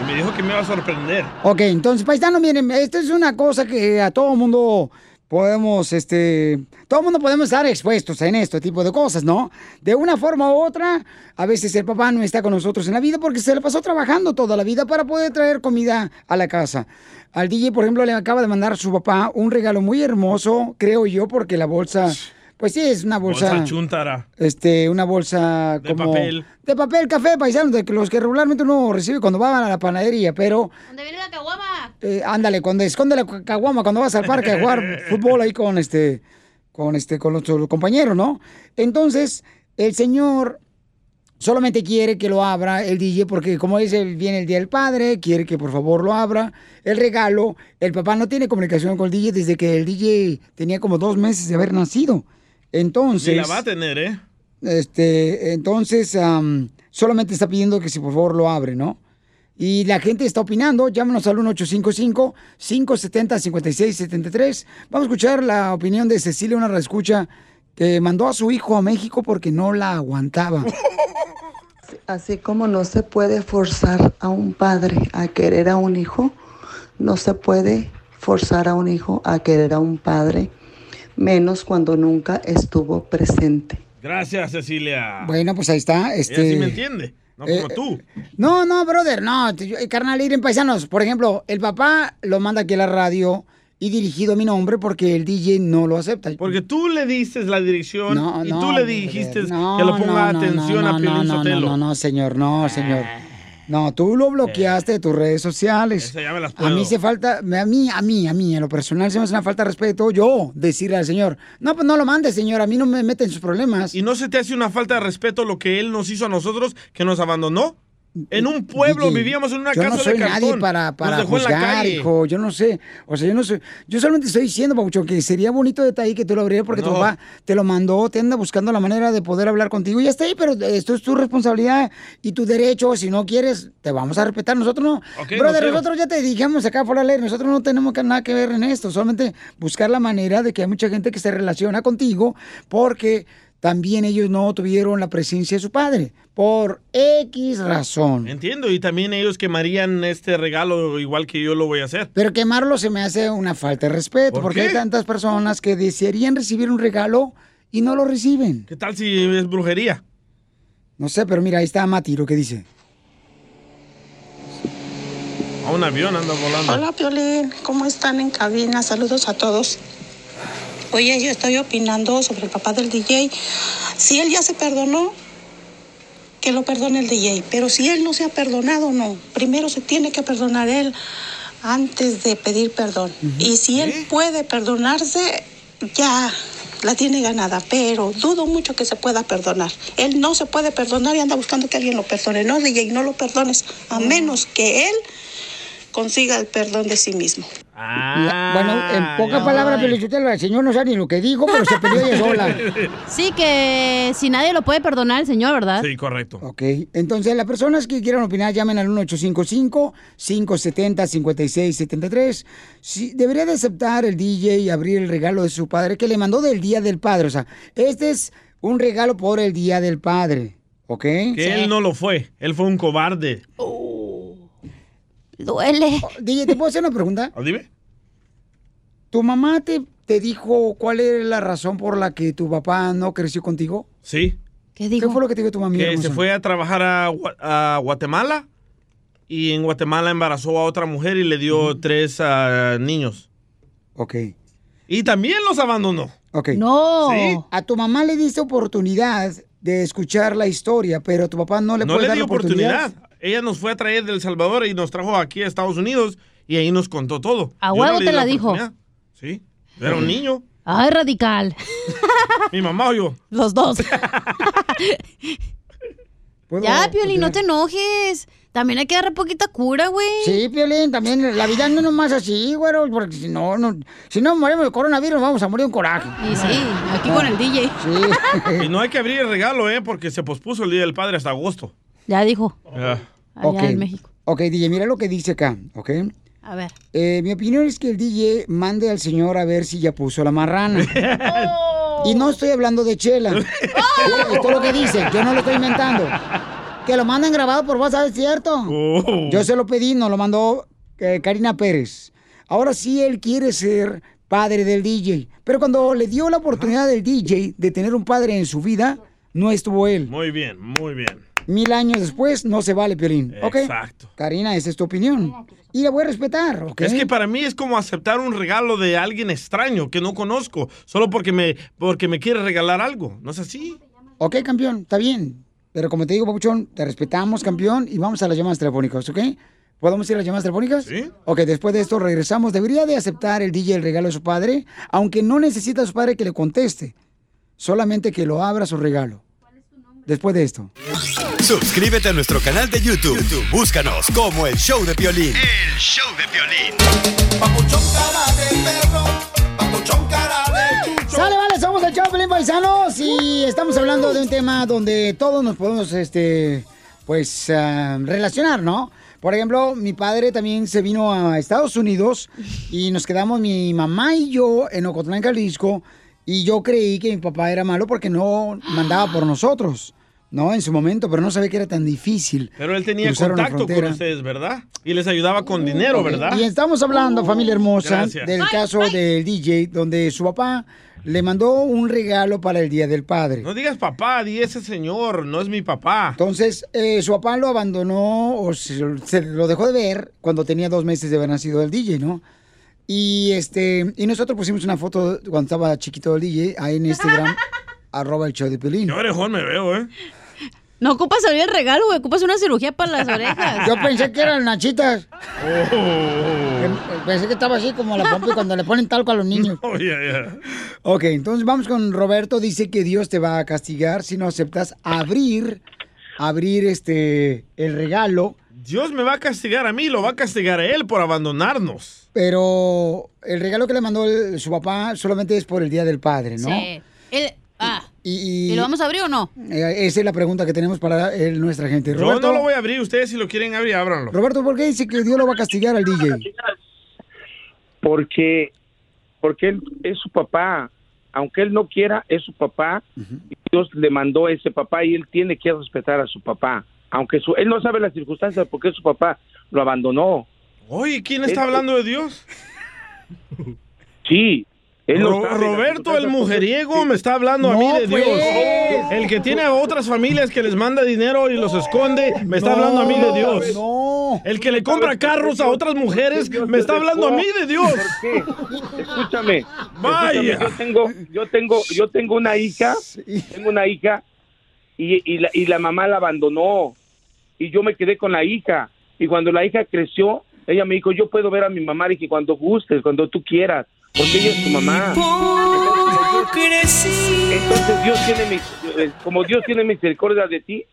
Y me dijo que me iba a sorprender. Ok, entonces, paisano, miren, esto es una cosa que a todo mundo podemos, este, todo mundo podemos estar expuestos en este tipo de cosas, ¿no? De una forma u otra, a veces el papá no está con nosotros en la vida porque se le pasó trabajando toda la vida para poder traer comida a la casa. Al DJ, por ejemplo, le acaba de mandar a su papá un regalo muy hermoso, creo yo, porque la bolsa, pues sí, es una bolsa... Bolsa chuntara. este, una bolsa De como... papel. De papel, café, paisano, de que los que regularmente uno recibe cuando va a la panadería, pero... ¿Dónde viene la caguama? Eh, ándale, cuando esconde la caguama, cuando vas al parque a jugar fútbol ahí con este, con este, con nuestro compañero, ¿no? Entonces, el señor solamente quiere que lo abra el DJ porque como dice, viene el Día del Padre, quiere que por favor lo abra. El regalo, el papá no tiene comunicación con el DJ desde que el DJ tenía como dos meses de haber nacido. Entonces... Y la va a tener, ¿eh? Este, entonces, am, solamente está pidiendo que si por favor lo abre, ¿no? Y la gente está opinando, llámanos al 1-855-570-5673. Vamos a escuchar la opinión de Cecilia, una reescucha que mandó a su hijo a México porque no la aguantaba. Así como no se puede forzar a un padre a querer a un hijo, no se puede forzar a un hijo a querer a un padre, menos cuando nunca estuvo presente. Gracias, Cecilia. Bueno, pues ahí está. Ella Este... sí me entiende. No como Eh, tú. No, no, brother, no. eh, carnal, ir en paisanos. Por ejemplo, el papá lo manda aquí a la radio y dirigido a mi nombre porque el DJ no lo acepta. Porque tú le diste la dirección No, y no, tú le dijiste no, que lo ponga atención a Piolín no, no, Sotelo. no, no, señor, no, señor. No, tú lo bloqueaste de tus redes sociales. Esa ya me las A puedo. mí se falta, a mí, a mí, a mí, en lo personal se me hace una falta de respeto yo decirle al señor, no, pues no lo mande, señor, a mí no me mete en sus problemas. ¿Y no se te hace una falta de respeto lo que él nos hizo a nosotros, que nos abandonó? En un pueblo DJ, vivíamos en una yo casa no soy de cartón. nadie para, para la juzgar, hijo. Yo no sé. O sea, yo no sé. Yo solamente estoy diciendo, Paucho, que sería bonito detalle que tú lo abrieras porque tu papá te lo mandó, te anda buscando la manera de poder hablar contigo. Y ya está ahí, pero esto es tu responsabilidad y tu derecho. Si no quieres, te vamos a respetar. Nosotros no. Ok, no Brother, nosotros ya te dijimos acá fuera de ley. Nosotros no tenemos nada que ver en esto. Solamente buscar la manera de que hay mucha gente que se relaciona contigo porque también ellos no tuvieron la presencia de su padre. Por X razón. Entiendo, y también ellos quemarían este regalo igual que yo lo voy a hacer. Pero quemarlo se me hace una falta de respeto, ¿Por porque qué? hay tantas personas que desearían recibir un regalo y no lo reciben. ¿Qué tal si es brujería? No sé, pero mira, ahí está Mati, lo que dice. A un avión anda volando. Hola, Piolín. ¿Cómo están en cabina? Saludos a todos. Oye, yo estoy opinando sobre el papá del DJ. Si él ya se perdonó, que lo perdone el DJ. Pero si él no se ha perdonado, no. Primero se tiene que perdonar él antes de pedir perdón. Y si él puede perdonarse, ya la tiene ganada. Pero dudo mucho que se pueda perdonar. Él no se puede perdonar y anda buscando que alguien lo perdone. No, DJ, no lo perdones. A menos que él consiga el perdón de sí mismo. La- bueno, en pocas palabras, Felicitelo, el señor no sabe ni lo que dijo, pero se peleó ella sola. Sí, que si nadie lo puede perdonar el señor, ¿verdad? Sí, correcto. Ok, entonces las personas que quieran opinar llamen al 1855-570-5673. Sí, debería de aceptar el DJ y abrir el regalo de su padre que le mandó del Día del Padre. O sea, este es un regalo por el Día del Padre, ¿ok? Que él no lo fue. Él fue un cobarde. Duele. DJ, ¿te puedo hacer una pregunta? ¿O dime? ¿Tu mamá te, te dijo cuál era la razón por la que tu papá no creció contigo? Sí. ¿Qué dijo? ¿Qué fue lo que te dijo tu mamá? Que se fue a trabajar a, a Guatemala y en Guatemala embarazó a otra mujer y le dio tres ah, niños. Ok. Y también los abandonó. Ok. No. Sí. A tu mamá le diste oportunidad de escuchar la historia, pero a tu papá no le no puede le dar dio la oportunidad. oportunidad. Ella nos fue a traer del Salvador y nos trajo aquí a Estados Unidos y ahí nos contó todo. A no huevo te la dijo. Sí. Era un niño. Ay, radical. Mi mamá o yo. Los dos. ¿Puedo ya, Pioli, no te enojes. También hay que darle poquita cura, güey. Sí, Piolín, también la vida no es nomás así, güero, porque si no, no, si no morimos de coronavirus, vamos a morir en coraje. Y sí, aquí con el DJ. Sí. Y no hay que abrir el regalo, ¿eh? Porque se pospuso el Día del Padre hasta agosto. Ya dijo. Ya. Allá en México. Ok, DJ, mira lo que dice acá, ¿ok? A ver. Eh, mi opinión es que el DJ mande al señor a ver si ya puso la marrana. Y no estoy hablando de chela. Esto es lo que dice, yo no lo estoy inventando. Que lo manden grabado por WhatsApp, es cierto. Yo se lo pedí, nos lo mandó eh, Karina Pérez. Ahora sí él quiere ser padre del DJ. Pero cuando le dio la oportunidad del DJ de tener un padre en su vida, no estuvo él. Muy bien, muy bien. Mil años después no se vale, Piolín. ¿Ok? Exacto. Karina, esa es tu opinión. Y la voy a respetar, ¿ok? Es que para mí es como aceptar un regalo de alguien extraño que no conozco, solo porque me, porque me quiere regalar algo. ¿No es así? Ok, campeón, está bien. Pero como te digo, Papuchón, te respetamos, campeón, y vamos a las llamadas telefónicas, ¿ok? ¿Podemos ir a las llamadas telefónicas? Sí. Ok, después de esto regresamos. ¿Debería de aceptar el DJ el regalo de su padre? Aunque no necesita a su padre que le conteste. Solamente que lo abra su regalo. Después de esto. Suscríbete a nuestro canal de YouTube. YouTube, Búscanos como el show de Piolín. El show de violín. Sale, vale, somos el Choplin Paisanos y estamos hablando de un tema donde todos nos podemos, este, pues, ah, relacionar, ¿no? Por ejemplo, mi padre también se vino a Estados Unidos y nos quedamos mi mamá y yo en Ocotlán, Jalisco, y yo creí que mi papá era malo porque no mandaba por nosotros, ¿no? En su momento, pero no sabía que era tan difícil. Pero él tenía contacto con ustedes, ¿verdad? Y les ayudaba con dinero, ¿verdad? Y estamos hablando, familia hermosa, Gracias. del caso del DJ, donde su papá le mandó un regalo para el Día del Padre. No digas papá, di ese señor, no es mi papá. Entonces, eh, su papá lo abandonó o se, se lo dejó de ver cuando tenía dos meses de haber nacido el DJ, ¿no? Y este y nosotros pusimos una foto cuando estaba chiquito el DJ ahí en Instagram, arroba el show de Pelín. Qué orejón me veo, ¿eh? No ocupas abrir el regalo, güey. Ocupas una cirugía para las orejas. Yo pensé que eran nachitas. Oh. Pensé que estaba así como la pompa cuando le ponen talco a los niños. Oh, ya, ya. Ok, entonces vamos con Roberto. Dice que Dios te va a castigar si no aceptas abrir, abrir este, el regalo. Dios me va a castigar a mí, lo va a castigar a él por abandonarnos. Pero el regalo que le mandó el- su papá solamente es por el Día del Padre, ¿no? Sí. El- ah, Y, ¿Y lo vamos a abrir o no? Eh, esa es la pregunta que tenemos para el- nuestra gente. Yo Roberto, no lo voy a abrir, ustedes si lo quieren abrir, ábranlo. Roberto, ¿por qué dice que Dios lo va a castigar al DJ? porque porque él es su papá aunque él no quiera es su papá Dios le mandó a ese papá y él tiene que respetar a su papá aunque su, él no sabe las circunstancias porque su papá lo abandonó Oye, ¿quién está Él- hablando de Dios? sí Ro- sabe, las Roberto el mujeriego me está hablando a mí de pues. Dios. El que tiene a otras familias que les manda dinero y los esconde, me está No, hablando a mí de Dios. No. El que le compra carros a otras mujeres, me está hablando a mí de Dios. escúchame Vaya. escúchame, yo tengo yo tengo yo tengo una hija tengo una hija y, y la, y la mamá la abandonó y yo me quedé con la hija y cuando la hija creció ella me dijo yo puedo ver a mi mamá y que cuando gustes cuando tú quieras porque ella es tu mamá entonces Dios tiene eh, como Dios tiene misericordia de ti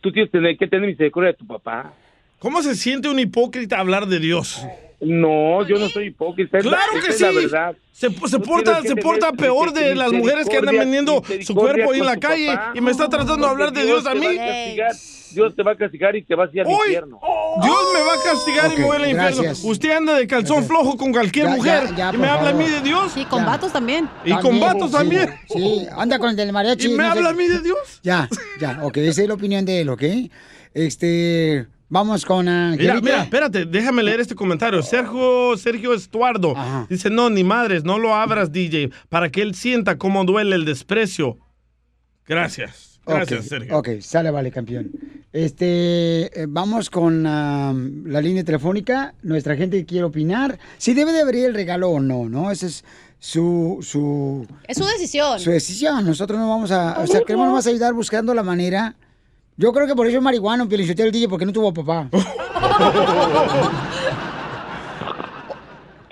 tú tienes que tener, que tener misericordia de tu papá ¿Cómo se siente un hipócrita hablar de Dios? No, yo no soy hipócrita. Claro que es sí. la verdad. Se, porta, se porta peor de las mujeres que andan vendiendo su cuerpo ahí en la calle papá. y me está tratando de hablar de Dios a te mí. Dios te va a castigar y te vas a ir al Uy, infierno. Dios me va a castigar y me voy al infierno. gracias. Usted anda de calzón flojo con cualquier Ya, mujer ya, ya, y por me habla a mí favor. de Dios. Y con vatos también. Y con vatos sí, también. Sí, anda con el del mariachi. ¿Y me no sé- habla a mí de Dios? Ya, ya, ok, esa es la opinión de él, ¿ok? Este, vamos con Mira, Angelita. mira, espérate, déjame leer este comentario. Sergio, Sergio Estuardo dice, no, ni madres, no lo abras, DJ, para que él sienta cómo duele el desprecio. Gracias, gracias, Ok, Sergio. Ok, sale, vale, campeón. Este, eh, vamos con la línea telefónica. Nuestra gente quiere opinar si debe de abrir el regalo o no, ¿no? Ese es su, su, Es su decisión. su decisión. Nosotros no vamos a, o sea, queremos nomás ayudar buscando la manera. Yo creo que por eso es marihuano, Pielichotero el DJ, porque no tuvo papá.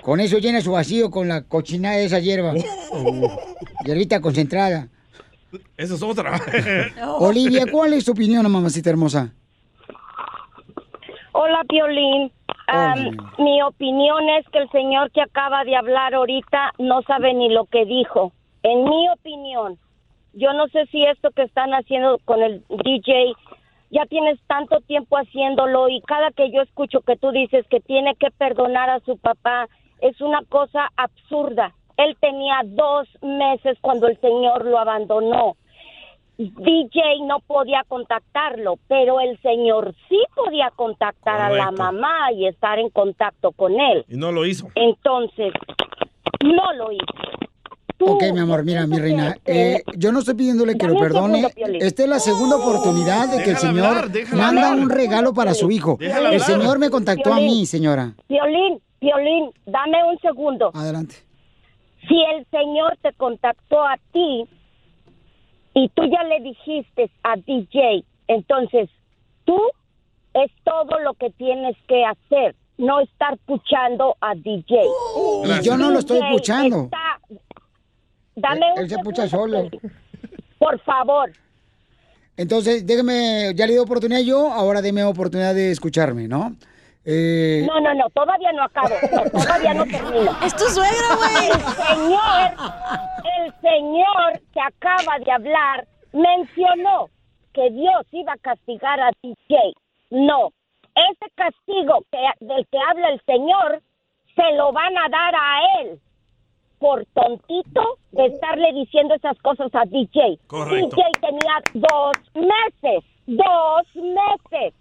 con eso llena su vacío con la cochinada de esa hierba. Hierbita concentrada. Esa es otra. Olivia, ¿cuál es tu opinión, mamacita hermosa? Hola, Piolín. Mi opinión es que el señor que acaba de hablar ahorita no sabe ni lo que dijo. En mi opinión, yo no sé si esto que están haciendo con el DJ, ya tienes tanto tiempo haciéndolo y cada que yo escucho que tú dices que tiene que perdonar a su papá, es una cosa absurda. Él tenía dos meses cuando el señor lo abandonó. DJ no podía contactarlo, pero el señor sí podía contactar a la mamá y estar en contacto con él. Y no lo hizo. Entonces, no lo hizo. Ok, mi amor, mira, mi reina, eh, yo no estoy pidiéndole que lo perdone. Esta es la segunda oportunidad de que el señor hablar, manda hablar. un regalo para su hijo. Déjala El hablar. señor me contactó a mí, señora. Violín, Violín, dame un segundo. Adelante. Si el señor te contactó a ti y tú ya le dijiste a DJ, entonces tú es todo lo que tienes que hacer, no estar puchando a DJ. Y yo no lo estoy DJ puchando. está- Dame un Él se pucha solo. Por favor. Entonces, déjeme, ya le di oportunidad yo, ahora deme oportunidad de escucharme, ¿no? Eh, No, no, no, todavía no acabo. No, todavía no termino. Es tu suegra, güey. El señor, el señor que acaba de hablar mencionó que Dios iba a castigar a DJ. No, ese castigo que, del que habla el señor se lo van a dar a él por tontito de estarle diciendo esas cosas a DJ. Correcto. DJ tenía dos meses, dos meses.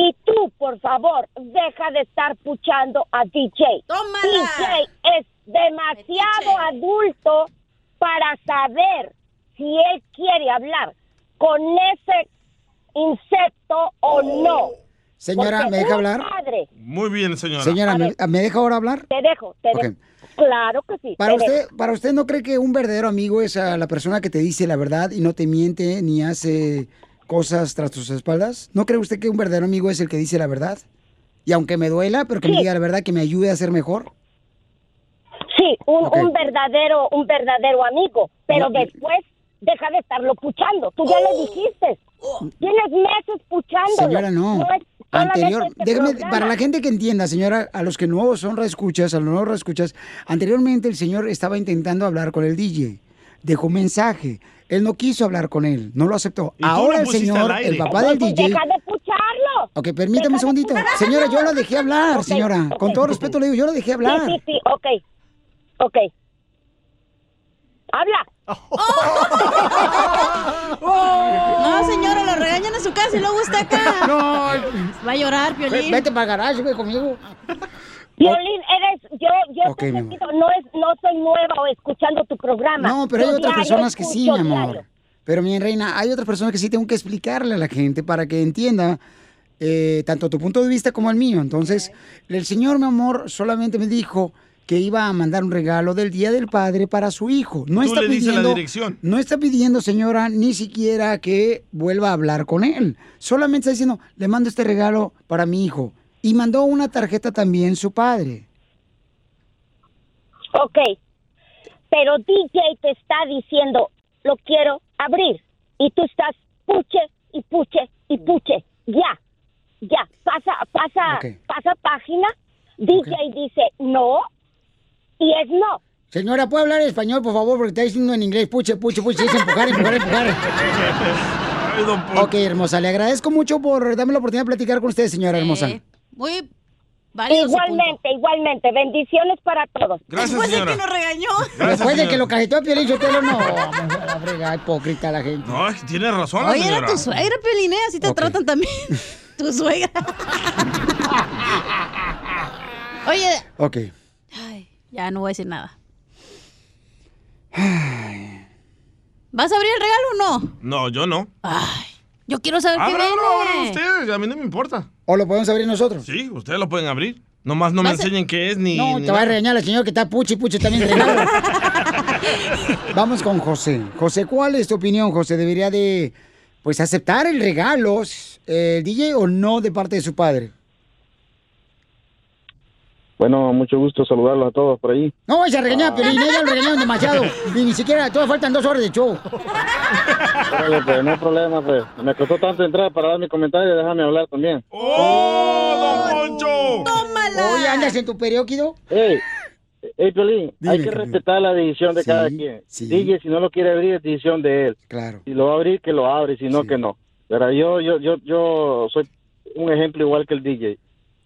Y tú, por favor, deja de estar puchando a DJ. DJ es demasiado adulto para saber si él quiere hablar con ese insecto o no. Señora, Porque ¿me deja hablar? padre- Muy bien, señora. Señora, ¿me, ¿me deja ahora hablar? te dejo, te dejo. Claro que sí. Para te usted, dejo. para usted no cree que un verdadero amigo es a la persona que te dice la verdad y no te miente ni hace cosas tras tus espaldas? ¿No cree usted que un verdadero amigo es el que dice la verdad? Y aunque me duela, pero que me diga la verdad, que me ayude a ser mejor. Sí, un, verdadero, un verdadero amigo, pero después deja de estarlo puchando. Tú ya le dijiste. Tienes meses puchándolo. Señora, no. es Anterior, este déjeme, programa. para la gente que entienda, señora, a los que no son reescuchas, a los no reescuchas, anteriormente el señor estaba intentando hablar con el DJ. Dejó un mensaje. Él no quiso hablar con él, no lo aceptó. Ahora lo el señor, el papá del DJ. Deja de pucharlo. Ok, permítame un segundito. Señora, yo la dejé hablar, señora. Con todo respeto le digo, yo la dejé hablar. Sí, sí, sí, ok. Ok. Habla. No, señora, lo regañan en su casa y luego usted acá. No. Va a llorar, Piolín. Vete para el garage, güey, conmigo. Violín, eres, yo, yo Ok, te mi amor. repito, no es, no soy nueva o escuchando tu programa. No, pero hay otras personas que sí, mi amor. diario. Pero mi reina, hay otras personas que sí tengo que explicarle a la gente para que entienda eh, tanto tu punto de vista como el mío. Entonces, el señor, mi amor, solamente me dijo que iba a mandar un regalo del Día del Padre para su hijo. No Tú está le dices la pidiendo, dirección. no está pidiendo, señora, ni siquiera que vuelva a hablar con él. Solamente está diciendo, le mando este regalo para mi hijo. Y mandó una tarjeta también su padre. Ok, pero DJ te está diciendo, lo quiero abrir. Y tú estás puche y puche y puche. Ya, ya, pasa, pasa, pasa página, DJ dice no y es no. Señora, ¿puede hablar español, por favor? Porque está diciendo en inglés, puche, puche, puche, dice empujar, empujar, empujar. Ok, hermosa, le agradezco mucho por darme la oportunidad de platicar con usted, señora hermosa. Muy. Igualmente, igualmente. Bendiciones para todos. Después de que nos regañó. Después de que lo cajetó a Piolín, yo te lo no. la frega, hipócrita la gente. No, es que tiene razón Oye, señora. era tu suegra, Piolín, ¿eh? así te tratan también. tu suegra. Oye, Ok. ya no voy a decir nada. ¿Vas a abrir el regalo o no? No, yo no. Yo quiero saber qué Ábralo, ábralo viene. ustedes, a mí no me importa. ¿O lo podemos abrir nosotros? Sí, ustedes lo pueden abrir. Nomás no me enseñen qué es ni. No, ni te va a nada. regañar el señor que está puchi, puchi también regalo. Vamos con José. José, ¿cuál es tu opinión, José? ¿Debería de, pues, aceptar el regalo, eh, el DJ, o no de parte de su padre? Bueno, mucho gusto saludarlos a todos por ahí. No vais a regañar, pero ya lo regañaron demasiado. Y ni siquiera, todavía faltan dos horas de show. Órale, pues, no hay problema, pues. Me costó tanto entrar para dar mi comentario, déjame hablar también. ¡Oh, don Poncho! ¡Tómala! Oye, ¿andas en tu periódico? Hey, hey, Piolín, Dime, hay que respetar la decisión de Sí, cada quien. DJ, si no lo quiere abrir, es decisión de él. Claro. Si lo va a abrir, que lo abre, si no, que no. Pero yo, yo, yo, yo soy un ejemplo igual que el DJ.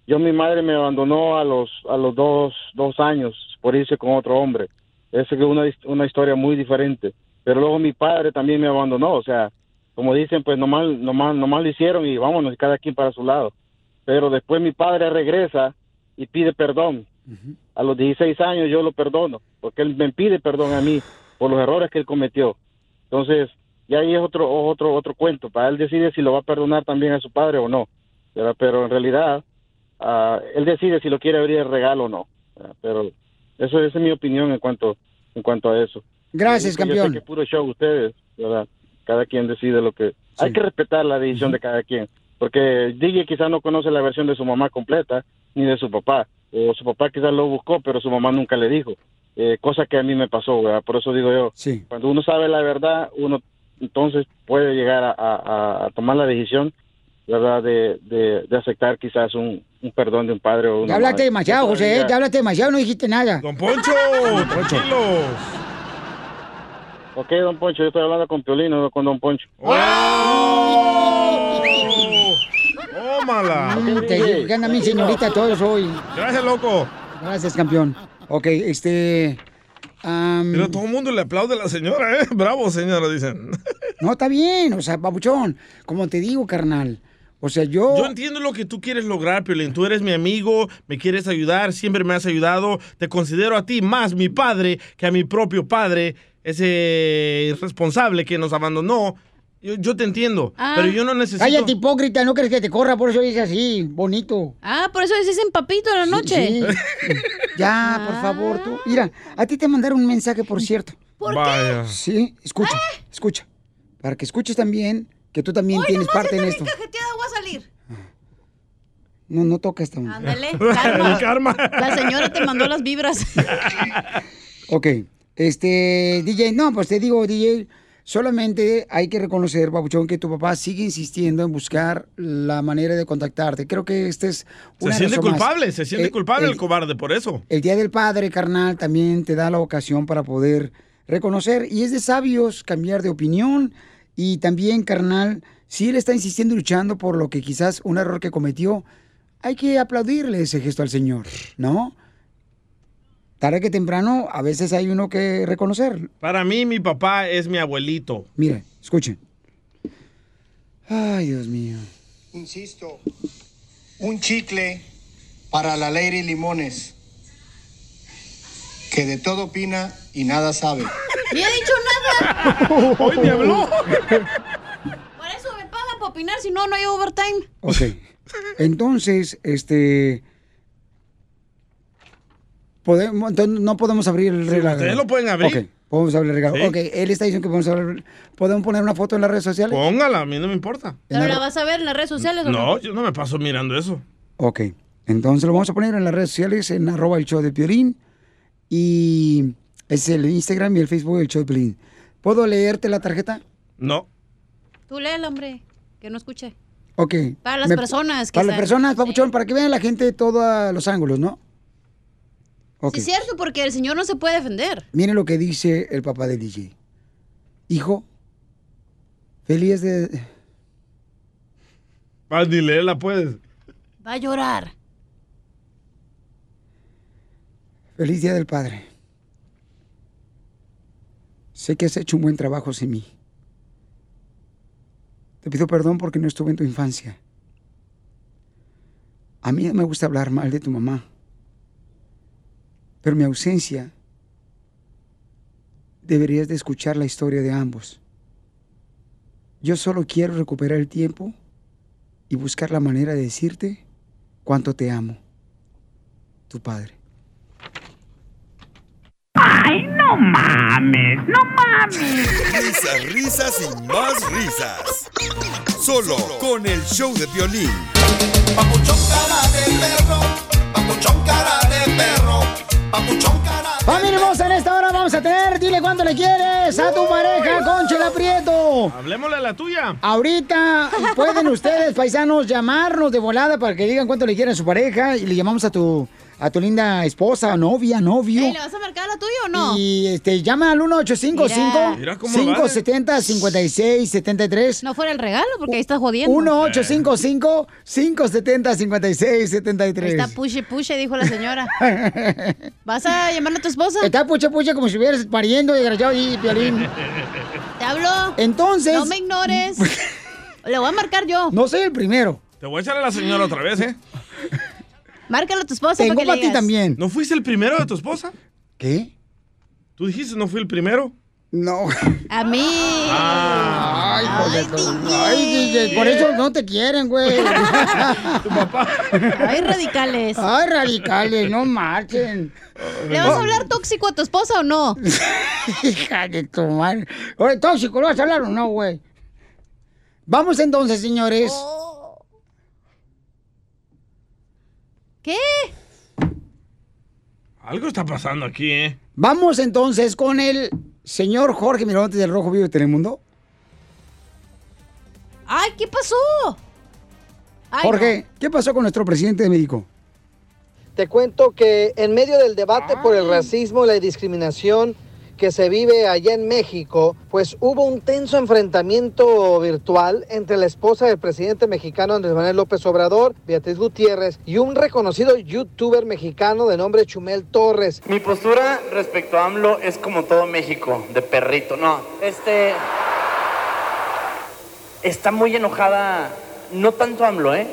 Yo, mi madre me abandonó a los, a los dos, dos años por irse con otro hombre. Esa es una, una historia muy diferente. Pero luego mi padre también me abandonó, o sea, como dicen, pues nomás, nomás, nomás lo hicieron y vámonos, cada quien para su lado. Pero después mi padre regresa y pide perdón. A los 16 años yo lo perdono, porque él me pide perdón a mí por los errores que él cometió. Entonces, ya ahí es otro otro otro cuento. Para él decide si lo va a perdonar también a su padre o no. ¿verdad? Pero en realidad, ah, él decide si lo quiere abrir el regalo o no. ¿verdad? Pero eso esa es mi opinión en cuanto en cuanto a eso. Gracias, Yo sé que campeón. puro show ustedes, ¿verdad? Cada quien decide lo que... Hay que respetar la decisión de cada quien. Porque DJ quizás no conoce la versión de su mamá completa, ni de su papá. O su papá quizás lo buscó, pero su mamá nunca le dijo. Eh, cosa que a mí me pasó, ¿verdad? Por eso digo yo, cuando uno sabe la verdad, uno entonces puede llegar a, a- a tomar la decisión, ¿verdad? De, de, de aceptar quizás un, un perdón de un padre o una Ya hablaste madre. demasiado, José, ¿eh? Ya hablaste demasiado, no dijiste nada. Don Poncho, tranquilo. Ok, don Poncho, yo estoy hablando con Piolino, no con don Poncho. ¡Tómala! Te digo que anda mi señorita todos hoy. Gracias, loco. Gracias, campeón. Ok, este... am, Pero todo el mundo le aplaude a la señora, ¿eh? Bravo, señora, dicen. No, está bien, o sea, papuchón, como te digo, carnal. O sea, yo... Yo entiendo lo que tú quieres lograr, Piolín. Tú eres mi amigo, me quieres ayudar, siempre me has ayudado. Te considero a ti más mi padre que a mi propio padre, ese irresponsable que nos abandonó. Yo, yo te entiendo, Ah. pero yo no necesito... Cállate, hipócrita, no crees que te corra, por eso dices así, bonito. Ah, por eso dices en papito a la noche. Sí. Ya, por favor, tú. Mira, a ti te mandaron un mensaje, por cierto. ¿Por Vaya. Sí, escucha, escucha. Para que escuches también que tú también tienes parte en esto. Cajeteada voy a salir. No, no toca esta. Ándale, karma. La señora te mandó las vibras. Ok, este, DJ, no, pues te digo, DJ, solamente hay que reconocer, Babuchón, que tu papá sigue insistiendo en buscar la manera de contactarte. Creo que este es Se una siente razón más. culpable, se siente Eh, culpable el- el cobarde por eso. El Día del Padre, carnal, también te da la ocasión para poder reconocer. Y es de sabios cambiar de opinión. Y también, carnal, si él está insistiendo y luchando por lo que quizás un error que cometió, hay que aplaudirle ese gesto al Señor, ¿no? Tarde que temprano, a veces hay uno que reconocer. Para mí, mi papá es mi abuelito. Mire, escuchen. Ay, Dios mío. Insisto, un chicle para la Lady Limones, que de todo opina y nada sabe. ¡Ni he dicho nada! Hoy me habló. Por eso me pagan para opinar, si no, no hay overtime. Ok. Entonces, este. Podemos, entonces no podemos abrir el regalo. ustedes lo pueden abrir. Ok, podemos abrir el regalo. Sí. Ok, él está diciendo que podemos abrir. ¿Podemos poner una foto en las redes sociales? Póngala, a mí no me importa. ¿Pero la vas a ver en las redes sociales o no? No, yo no me paso mirando eso. Ok, entonces lo vamos a poner en las redes sociales, en arroba el show de Piolín. Y es el Instagram y el Facebook del show de. ¿Puedo leerte la tarjeta? No. Tú léela, hombre, que no escuché. Ok. Para las Me- personas que Para las están- personas, papuchón, para que vean la gente todos los ángulos, ¿no? Ok. Sí, es cierto, porque el señor no se puede defender. Miren lo que dice el papá del DJ. Hijo, feliz de... Vas, ni leerla puedes. Va a llorar. Feliz Día del Padre. Sé que has hecho un buen trabajo sin mí. Te pido perdón porque no estuve en tu infancia. A mí no me gusta hablar mal de tu mamá. Pero mi ausencia deberías de escuchar la historia de ambos. Yo solo quiero recuperar el tiempo y buscar la manera de decirte cuánto te amo. Tu padre. Ay, no mames, no mames. Risas, risas y más risas. Solo con el show de violín. Familia hermosa, en esta hora vamos a tener, dile cuánto le quieres a tu pareja, Conchela Prieto. Hablemosle a la tuya. Ahorita pueden ustedes, paisanos, llamarnos de volada para que digan cuánto le quieren a su pareja y le llamamos a tu a tu linda esposa, novia, novio. Ey, ¿Le vas a marcar a la tuya o no? Y este, llama al 1855 Mira cómo 570 5673 No fuera el regalo, porque ahí estás jodiendo. 1855 570 5673 Está puche puche, dijo la señora. ¿Vas a llamarle a tu esposa? Está puche puche como si estuvieras pariendo, desgraciado, y violín. Te hablo. Entonces. No me ignores. Le voy a marcar yo. No soy el primero. Te voy a echar a la señora otra vez, ¿eh? Márcalo a tu esposa Tengo para ti también. ¿No fuiste el primero de tu esposa? ¿Qué? ¿Tú dijiste no fui el primero? No. A mí. Ay, joder, Ay, DJ, por eso no te quieren, güey. tu papá. Ay, radicales. Ay, radicales, no marchen. ¿Le vas a hablar tóxico a tu esposa o no? Hija de tu madre. Oye, tóxico, ¿lo vas a hablar o no, güey? Vamos entonces, señores. ¿Qué? Algo está pasando aquí, ¿eh? Vamos entonces con el señor Jorge Miramontes del Rojo Vivo de Telemundo. Ay, ¿qué pasó? Ay, Jorge, ¿qué pasó con nuestro presidente de México? Te cuento que en medio del debate por el racismo y la discriminación que se vive allá en México, pues hubo un tenso enfrentamiento virtual entre la esposa del presidente mexicano Andrés Manuel López Obrador, Beatriz Gutiérrez, y un reconocido youtuber mexicano de nombre Chumel Torres. Mi postura respecto a AMLO es como todo México, de perrito. No, este. Está muy enojada, no tanto AMLO, ¿eh?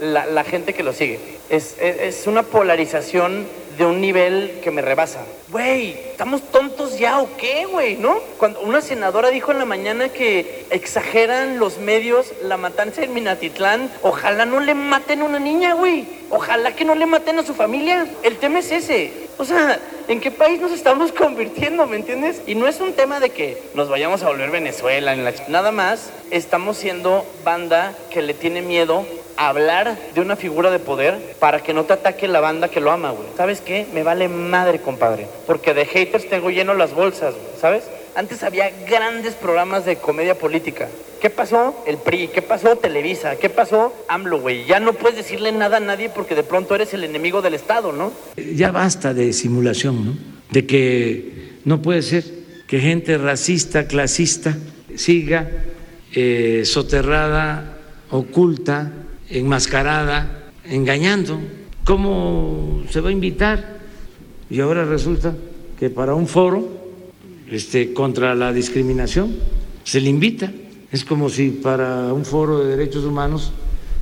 La, la gente que lo sigue. Es, es, es una polarización de un nivel que me rebasa. Güey, ¿estamos tontos ya o qué, güey? ¿No? Cuando una senadora dijo en la mañana que exageran los medios la matanza en Minatitlán, ojalá no le maten a una niña, güey. Ojalá que no le maten a su familia. El tema es ese. O sea, ¿en qué país nos estamos convirtiendo, me entiendes? Y no es un tema de que nos vayamos a volver Venezuela, en la... nada más estamos siendo banda que le tiene miedo hablar de una figura de poder para que no te ataque la banda que lo ama, güey. ¿Sabes qué? Me vale madre, compadre. Porque de haters tengo lleno las bolsas, güey, ¿sabes? Antes había grandes programas de comedia política. ¿Qué pasó? El PRI. ¿Qué pasó? Televisa. ¿Qué pasó? AMLO, güey. Ya no puedes decirle nada a nadie porque de pronto eres el enemigo del Estado, ¿no? Ya basta de simulación, ¿no? De que no puede ser que gente racista, clasista, siga eh, soterrada, oculta, enmascarada, engañando. ¿Cómo se va a invitar? Y ahora resulta que para un foro este, contra la discriminación se le invita. Es como si para un foro de derechos humanos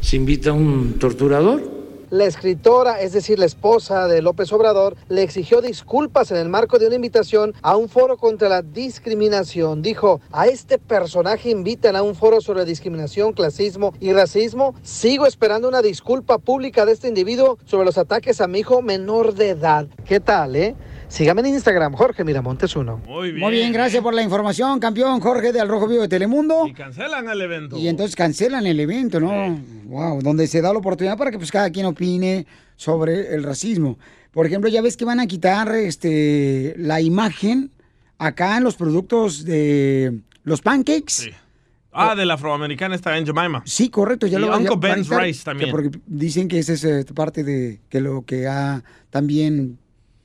se invita a un torturador. La escritora, es decir, la esposa de López Obrador, le exigió disculpas en el marco de una invitación a un foro contra la discriminación. Dijo, a este personaje invitan a un foro sobre discriminación, clasismo y racismo. Sigo esperando una disculpa pública de este individuo sobre los ataques a mi hijo menor de edad. ¿Qué tal, eh? Sígame en Instagram, Jorge Miramontes uno. Muy bien. Muy bien, gracias por la información, campeón Jorge del Rojo Vivo de Telemundo. Y cancelan el evento. Y entonces cancelan el evento, ¿no? Wow, donde se da la oportunidad para que pues cada quien opine sobre el racismo. Por ejemplo, ya ves que van a quitar este la imagen acá en los productos de los pancakes. Ah, de la afroamericana está en Jemima. Sí, correcto. Ya y lo Uncle Ben's Rice también. Porque dicen que esa es eh, parte de que lo que ha también...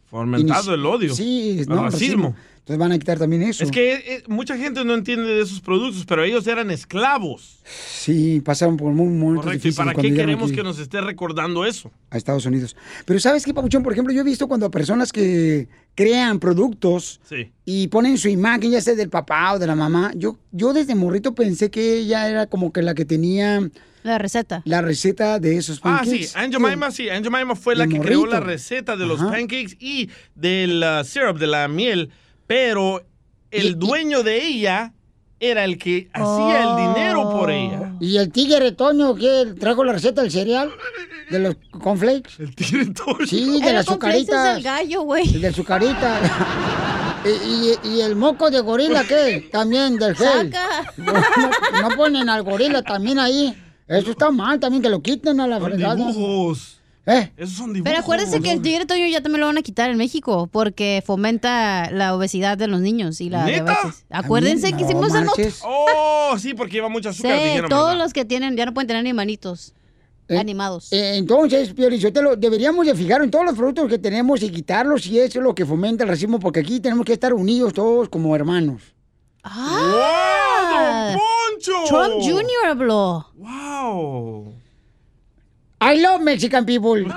Fomentado el odio. Sí, El racismo. Entonces van a quitar también eso. Es que eh, mucha gente no entiende de esos productos, pero ellos eran esclavos. Sí, pasaron por muy momentos Correcto. ¿Y para qué queremos aquí que nos esté recordando eso? a Estados Unidos. Pero ¿sabes qué, Papuchón? Por ejemplo, yo he visto cuando a personas que crean productos Sí. y ponen su imagen, ya sea del papá o de la mamá, yo, yo desde morrito pensé que ella era como que la que tenía... La receta. La receta de esos Ah, pancakes. sí, Aunt Jemima, sí. Aunt Jemima fue la que creó la receta de los Ajá. pancakes y del uh, syrup, de la miel, pero el dueño de ella era el que hacía el dinero por ella. ¿Y el tigre Toño que trajo la receta del cereal? ¿De los cornflakes? ¿El tigre Toño? Sí, de las cornflakes es el gallo, güey. El del sucarita. y, y- y el moco de gorila, ¿qué? También del gel. Saca. No, no- no ponen al gorila también ahí. Eso está mal también, que lo quiten a la fregada. dibujos. ¿Eh? Esos son dibujos. Pero acuérdense que el tigre Toño ya también lo van a quitar en México porque fomenta la obesidad de los niños y la ¿Neta? diabetes. Acuérdense que No hicimos marches. Oh, sí, porque lleva mucha Sí, azúcar. dijeron, todos ¿verdad? los que tienen ya no pueden tener ni manitos animados. Eh, entonces, Piorichotelo, deberíamos de fijar en todos los productos que tenemos y quitarlos si eso es lo que fomenta el racismo, porque aquí tenemos que estar unidos todos como hermanos. ¡Ah! ¡Poncho! Trump Jr. habló. ¡Wow! I love Mexican people.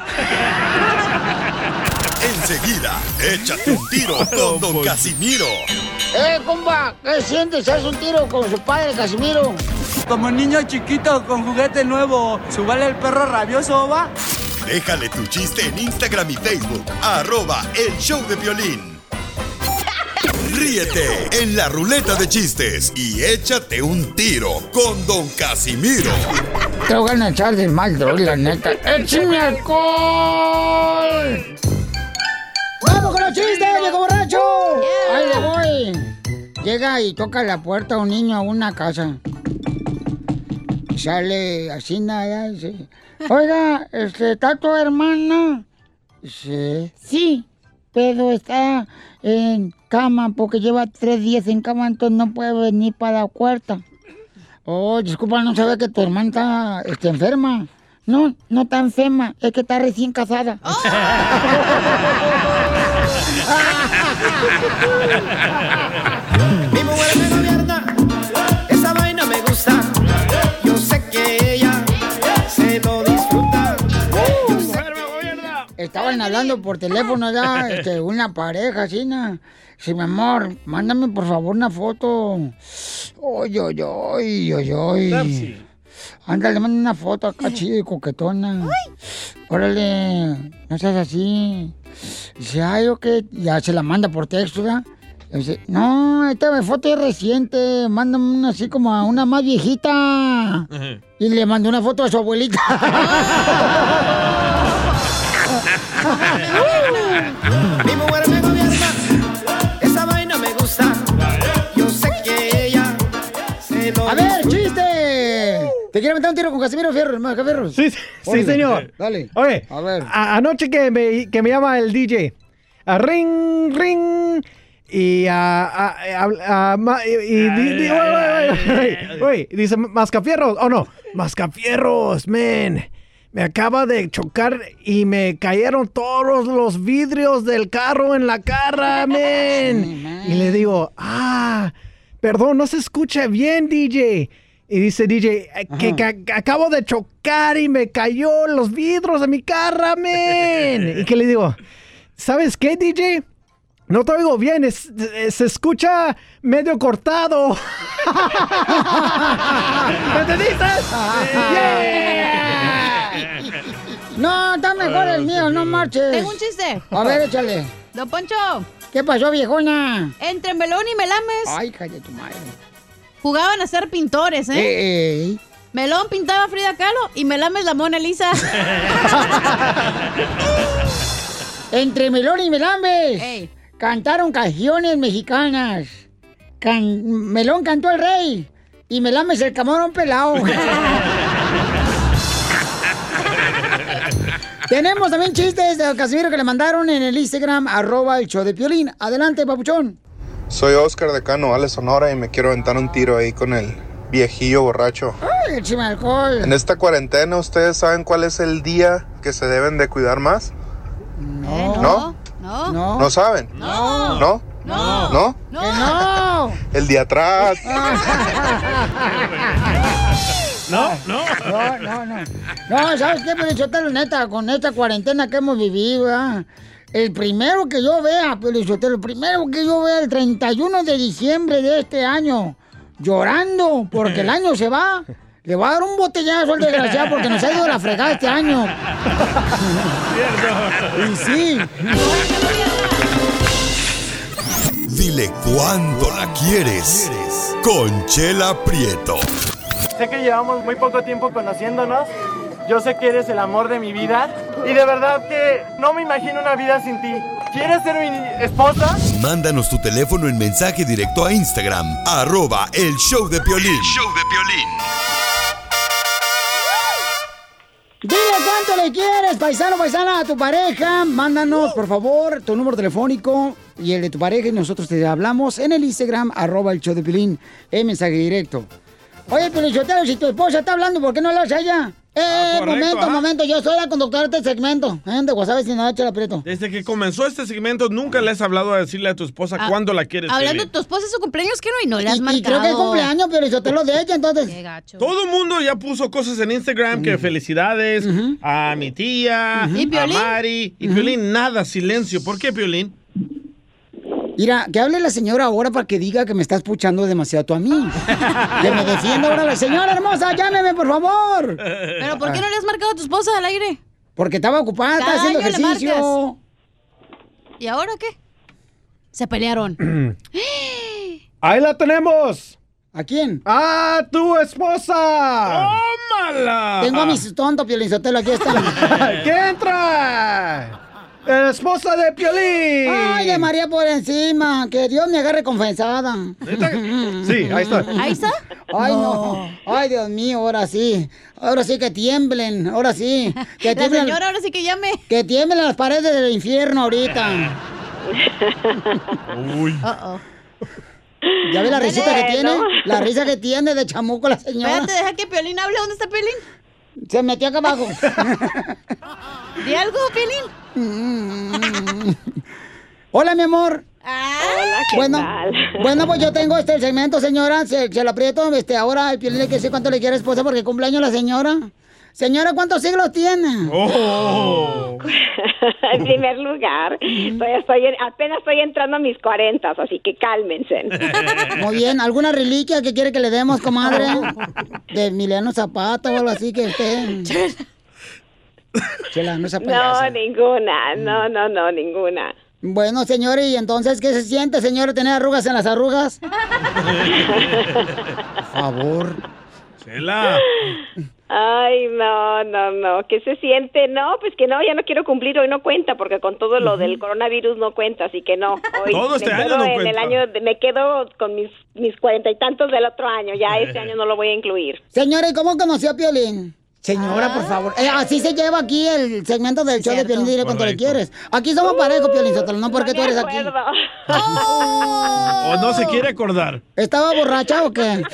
Enseguida, échate un tiro con Don Casimiro. ¡Eh, compa! ¿Qué sientes? ¿Haz un tiro con su padre, Casimiro? Como niño chiquito con juguete nuevo, ¿subale el perro rabioso, va? Déjale tu chiste en Instagram y Facebook, arroba el show de violín. Ríete en la ruleta de chistes y échate un tiro con Don Casimiro. Te voy a echar de mal, droga, la neta. ¡Échame alcohol! ¡Vamos con los chistes, viejo borracho! ¡Ahí le voy! Llega y toca la puerta un niño a una casa. Sale así nada, dice... Oiga, este, ¿está tu hermana? Dice, sí, pero está en cama porque lleva tres días en cama, entonces no puede venir para la puerta. Oh, disculpa, no sabía que tu hermana está este, enferma. No, no está enferma, es que está recién casada. Estaban hablando por teléfono ya, este, una pareja, así, ¿no? Sí, mi amor, mándame por favor una foto. Oy, oy, oy, oy, oy. Ándale, manda una foto acá chida y coquetona. Órale, no seas así. Dice, ay, ok, ya se la manda por texto, ¿ya? Dice, no, esta foto es reciente, mándame una así como a una más viejita. Y le mandó una foto a su abuelita. Mi mujer me gobierna, esa vaina me gusta. Yo sé que ella se lo A ver, chiste. ¿Te quiere meter un tiro con Casimiro Fierro, hermano Fierro? Sí, sí, sí, señor. Dale. Oye, A ver. a- anoche que me, que me llama el DJ. A ring, ring. Y a. dice Mascafierros. Oh, no. Mascafierros, men. Me acaba de chocar y me cayeron todos los vidrios del carro en la cara, men. Y le digo, ah, perdón, no se escucha bien, DJ. Y dice DJ, "Eh, que, acabo de chocar y me cayó los vidrios de mi carro, men. Y que le digo, ¿sabes qué, DJ? No te oigo bien, es- es- se escucha medio cortado. ¿Me entendiste? No, está mejor el mío, no marches. Tengo un chiste. A ver, échale. Don Poncho. ¿Qué pasó, viejona? Entre Melón y Melames. Ay, cállate tu madre. Jugaban a ser pintores, ¿eh? Melón pintaba a Frida Kahlo y Melames la Mona Lisa. Entre Melón y Melambes. Cantaron canciones mexicanas. Can- Melón cantó el rey. Y Melames el camarón pelado. Tenemos también chistes de Casimiro que le mandaron en el Instagram, arroba el show de Piolín. Adelante, papuchón. Soy Oscar de Cano, Ale Sonora, y me quiero aventar un tiro ahí con el viejillo borracho. Ay, échame alcohol. En esta cuarentena, ¿ustedes saben cuál es el día que se deben de cuidar más? No. ¿No? No. No. ¿No saben? No. ¿No? No. ¿No? No. El día atrás. No, no. No, no, no. No, ¿sabes qué, Pelichotelo? Neta, con esta cuarentena que hemos vivido, ¿verdad? El primero que yo vea, Pelichotelo, el primero que yo vea el 31 de diciembre de este año, llorando porque el año se va, le va a dar un botellazo al desgraciado porque nos ha ido la fregada este año. Y sí. Dile cuándo la quieres. Conchela Prieto. Sé que llevamos muy poco tiempo conociéndonos. Yo sé que eres el amor de mi vida. Y de verdad que no me imagino una vida sin ti. ¿Quieres ser mi esposa? Mándanos tu teléfono en mensaje directo a Instagram, arroba el show de Piolín. Dile cuánto le quieres, paisano, paisana, a tu pareja. Mándanos, por favor, tu número telefónico y el de tu pareja y nosotros te hablamos en el Instagram, arroba el show de Pilín, en mensaje directo. Oye, Pelichotero, si tu esposa está hablando, ¿por qué no le haces a ella? Eh, Ah, correcto, momento, ajá. momento, yo soy la conductora de este segmento. ¿Eh? De WhatsApp, si no, aprieto. Desde que comenzó este segmento, nunca le has hablado a decirle a tu esposa Ah, cuándo la quieres. Hablando de tu esposa, es su cumpleaños, que no, y no le has Y, y marcado. creo que es cumpleaños, Pelichotero de ella, entonces. Qué gacho. Todo el mundo ya puso cosas en Instagram que felicidades a mi tía, ¿Y a Piolín? Mari. Y Piolín, nada, silencio. ¿Por qué, Piolín? Mira, que hable la señora ahora para que diga que me estás puchando demasiado tú a mí. que me defienda ahora la señora hermosa, llámeme, por favor. ¿Pero por qué no le has marcado a tu esposa al aire? Porque estaba ocupada, estaba haciendo ejercicio. ¿Y ahora qué? Se pelearon. Ahí la tenemos. ¿A quién? ¡A tu esposa! ¡Tómala! Tengo a mis tontos, Piolinsotelo, aquí están. ¿Qué entra? La esposa de Piolín. Ay, de María por encima. Que Dios me agarre confesada. Sí, ahí está. ¿Ahí está? Ay, no. Ay, Dios mío, ahora sí. Ahora sí que tiemblen. Ahora sí. Que La tiemblen, señora ahora sí que llame. que tiemblen las paredes del infierno ahorita. Uy. ¿Ya ve la risita que tiene? La risa que tiene de chamuco la señora. Espérate, deja que Piolín hable. ¿Dónde está Piolín? Se metió acá abajo. ¿Di algo, Piolín? Hola, mi amor. Hola, ¿qué bueno, Bueno, pues yo tengo este segmento, señora. Se, se lo aprieto. Este, ahora el Piolín le quiere decir cuánto le quiere esposa porque cumpleaños la señora. Señora, ¿cuántos siglos tiene? Oh. en primer lugar, estoy, estoy en- apenas estoy entrando a mis cuarentas, así que cálmense. Muy bien. ¿Alguna reliquia que quiere que le demos, comadre? De Emiliano Zapata o algo así que esté. Chela, no No, ninguna, no, no, no, ninguna. Bueno, señora, ¿y entonces qué se siente, señora, tener arrugas en las arrugas? Por favor. Chela. Ay, no, no, no, ¿qué se siente? No, pues que no, ya no quiero cumplir, hoy no cuenta, porque con todo lo del coronavirus no cuenta, así que no. Hoy Todo este año no en cuenta. el año, de- me quedo con mis mis cuarenta y tantos del otro año, ya este año no lo voy a incluir. Señora, ¿y cómo conoció a Piolín? Señora, por favor. Eh, así se lleva aquí el segmento del show de Piolín, dile cuánto le quieres. Aquí somos parejos, Piolín, Sotelo, no porque No tú me eres aquí. acuerdo. ¿O no se quiere acordar? ¿Estaba borracha o qué?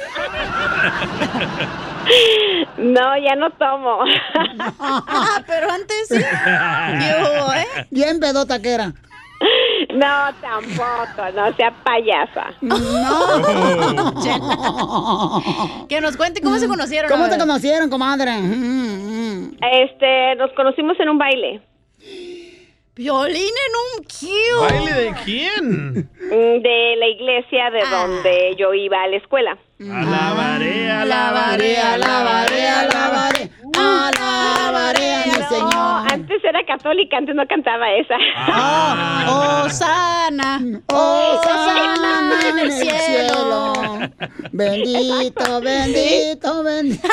No, ya no tomo. Ah, pero antes sí. Yo, ¿eh? Bien pedota que era. No, tampoco, no sea payasa. Que nos cuente cómo se conocieron. ¿Cómo te conocieron, comadre? Este, nos conocimos en un baile. Violín en un cute. ¿Baile de quién? Mm, De la iglesia de donde yo iba a la escuela. Alabaré, Alabaré, alabaré, alabaré, alabaré a mi No, Señor. antes era católica, antes no cantaba esa. Ah, Osana. Osana en el cielo. Bendito, bendito, bendito.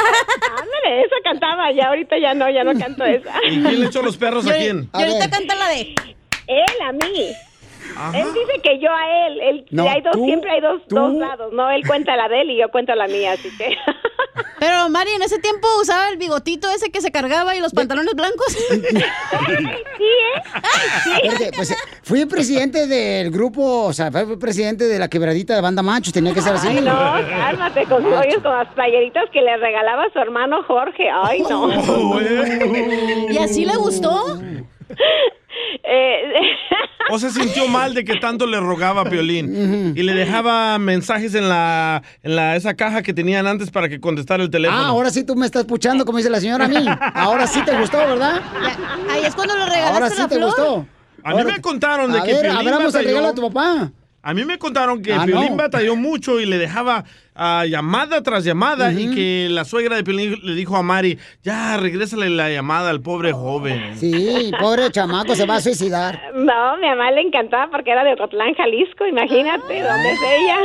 Ándale, esa cantaba, ya ahorita ya no, ya no canto esa. ¿Y quién le echó los perros a quién? Y ahorita canta la de él a mí. Él dice que yo a él, él No, hay dos, tú, siempre hay dos, tú. dos lados, ¿no? Él cuenta la de él y yo cuento la mía, así que. Pero Mari, en ese tiempo usaba el bigotito ese que se cargaba y los pantalones blancos. Sí, ¿eh? Espérate, pues eh, fui presidente del grupo, o sea, fui presidente de la quebradita de banda machos, tenía que ser así. Ay, no, cálmate con, oye, con las playeritas que le regalaba su hermano Jorge. Ay, no. ¿Y así le gustó? Eh, O se sintió mal de que tanto le rogaba a Piolín y le dejaba mensajes en la, en la esa caja que tenían antes para que contestara el teléfono. Ah, ahora sí tú me estás puchando, como dice la señora a mí. Ahora sí te gustó, ¿verdad? Ahí es cuando le regalaste Ahora sí la te flor. gustó. A mí me contaron de a que ver, Piolín abramos el regalo a tu papá. A mí me contaron que Ah, Piolín no. batalló mucho y le dejaba ah, llamada tras llamada y que la suegra de Piolín le dijo a Mari, ya, regrésale la llamada al pobre joven. Sí, pobre chamaco, se va a suicidar. no, mi mamá le encantaba porque era de Ocotlán, Jalisco, imagínate, ¿dónde es ella?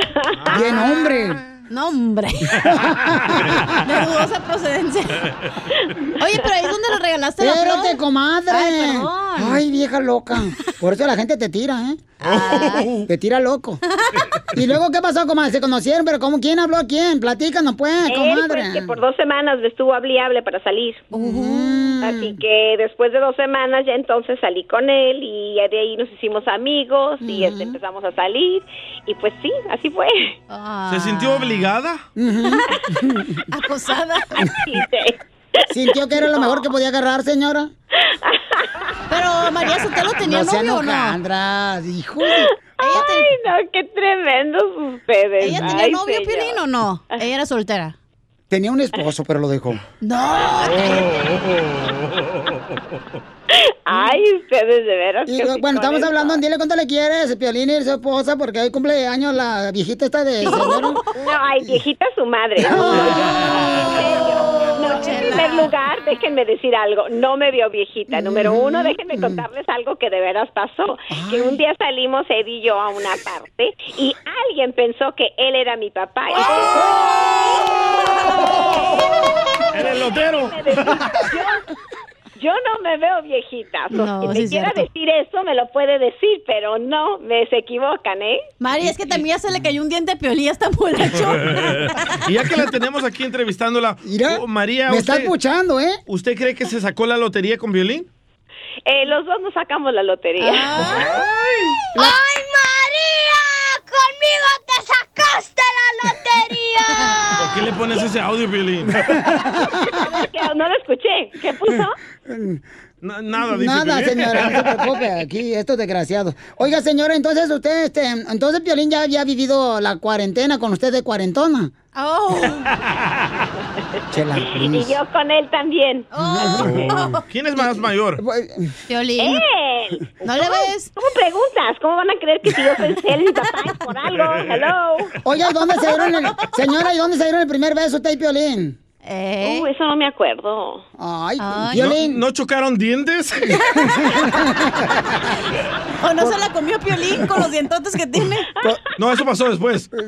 Bien, hombre. No, hombre. De dudosa procedencia. Oye, pero ahí es donde le regalaste la flor. Espérate, comadre. Ay, perdón. Ay, vieja loca. Por eso la gente te tira, ¿eh? Ay. Te tira loco. ¿Y luego qué pasó, comadre? ¿Se conocieron? ¿Pero cómo? ¿Quién habló a quién? Platícanos, pues, Él, comadre. pues, que por dos semanas le estuvo hable para salir. Así que después de dos semanas ya entonces salí con él y ya de ahí nos hicimos amigos y este, empezamos a salir y pues sí, así fue. ¿Se sintió obligada? Acosada. ¿Sintió que era lo mejor que podía agarrar, señora? Pero María Sotelo tenía no novio o no? hojandras, hijo de- Ay, no, qué tremendos ustedes. ¿Ella tenía Ay, novio. Piolín, o no? Ella era soltera. Tenía un esposo, pero lo dejó. No. Ay, ustedes de veras. Y, que bueno, estamos hablando, dile cuánto le quieres, Piolín y su esposa, porque hoy cumple años la viejita esta de señora. No, ay, viejita su madre. No, no, no, en primer lugar, déjenme decir algo. No me vio viejita. Número uno, déjenme contarles algo que de veras pasó. Que un día salimos Ed y yo a una parte y alguien pensó que él era mi papá. ¡Era el lotero! Yo, yo no me veo viejita. So, No, quien sí me quiera cierto. decir eso me lo puede decir, pero no, me se equivocan, ¿eh? Mari, es que también ya se le cayó un diente a Piolín, ya está borracho. y ya que la tenemos aquí entrevistándola, oh, María, me usted, está escuchando, ¿eh? ¿usted cree que se sacó la lotería con violín? Eh, los dos nos sacamos la lotería. ¡Ay, María! ¡Conmigo te sacaste la lotería! ¿Por qué le pones ese audio, violín? No lo escuché. ¿Qué puso? nada, dice Nada, Piolín. señora, no se preocupe, aquí, estos desgraciados. Oiga, señora, entonces usted, este, entonces Piolín ya había vivido la cuarentena con usted de cuarentona. Oh. Chela, Y yo con él también. Oh. ¿Quién es más mayor? Piolín. ¡Eh! ¿No le ¿Cómo- ves? ¿Cómo preguntas? ¿Cómo van a creer que si yo soy él, mi papá es por algo? Hello. Oiga, ¿y dónde se dieron el, señora, ¿y dónde se dieron el primer beso usted y Piolín? Uh, eso no me acuerdo. Ay, ¿No, Piolín. ¿No chocaron dientes? ¿O no se la comió Piolín con los dientotes que tiene? No, eso pasó después.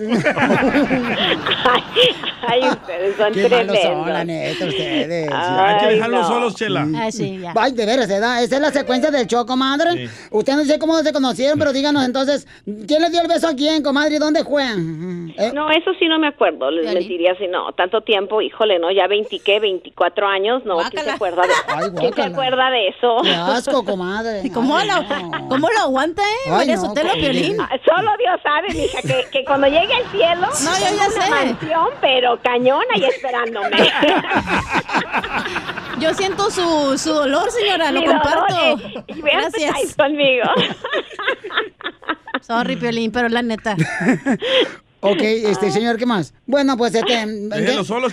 Ay, ustedes son Qué malos tremendos. son, la neta, ustedes. Hay que dejarlos no. solos, Chela. Ay, sí, ya. Ay, de veras, ¿verdad? Esa es la secuencia del show, comadre. Usted no sé cómo se conocieron, pero díganos entonces, ¿quién le dio el beso a quién, comadre? ¿Y dónde fue? Eh, No, eso sí no me acuerdo, les mentiría si no. Tanto tiempo, híjole, ¿no? Ya 20, ¿qué? 24 años, ¿no? ¿Quién se acuerda de, Ay, ¿quién se acuerda de eso? Qué asco, comadre. ¿Cómo Ay, lo, no. ¿Cómo lo aguanta, eh? Ay, no, Sotelo, pues, Piolín. Ah, Solo Dios sabe, mija, que, que cuando llegue al cielo, No, yo ya una sé. mansión, pero cañona y esperándome. Yo siento su, su dolor, señora, lo Mi comparto. dolor, eh, y Gracias. conmigo. Sorry, Piolín, pero la neta. Ok, este, señor, ¿qué más? Bueno, pues, este... Chela.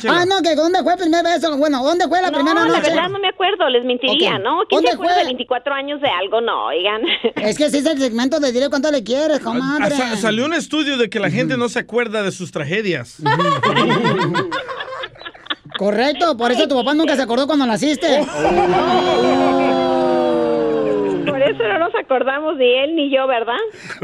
Ah, no, que ¿dónde fue el primer beso? Bueno, ¿dónde fue la no, primera la noche? verdad no me acuerdo, les mentiría. ¿no? ¿Quién ¿Dónde se acuerda fue? de 24 años de algo? No, oigan. Es que ese es el segmento de dile cuánto le quieres, Ah, comadre. sa- salió un estudio de que la gente no se acuerda de sus tragedias. Correcto, por eso tu papá nunca se acordó cuando naciste. Por eso no nos acordamos ni él ni yo, ¿verdad?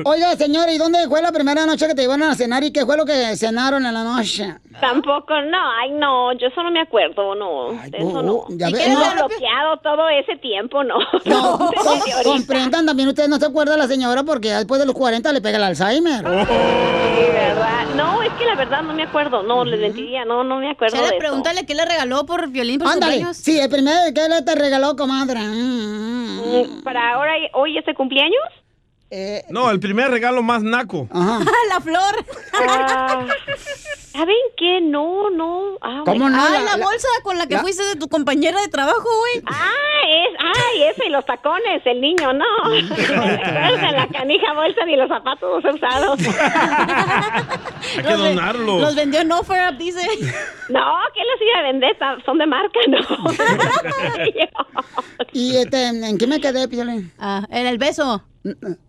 Oiga, señora, ¿y dónde fue la primera noche que te llevaron a cenar y qué fue lo que cenaron en la noche? Tampoco, no, ay no, yo eso no me acuerdo, no, de eso no. ya ¿Y ve- qué no. ha bloqueado todo ese tiempo, no? No, ahorita. comprendan también, ustedes no se acuerda la señora porque después de los 40 le pega el Alzheimer. Sí, ¿verdad? No, es que la verdad no me acuerdo. No, les mentiría, no, no me acuerdo Chela, de eso. pregúntale qué le regaló por violín por Ándale. Sí, el primer que le te regaló, comadre. Mm, ¿Para ahora, hoy este cumpleaños? Eh, No, el primer regalo más naco. la flor. Ah, ¿Saben qué? No, no. Ah, ¿Cómo no? Ah, La- la, la- bolsa con la que fuiste de tu compañera de trabajo, güey. Ah, es, ay, ese y los tacones, el niño, no. La canija bolsa ni los zapatos los he usado. Hay que Los ve- donarlo. Los vendió en offer, dice. No, ¿qué les iba a vender? Son de marca, no. ¿Y este, en qué me quedé, Piolín? Ah, en el beso.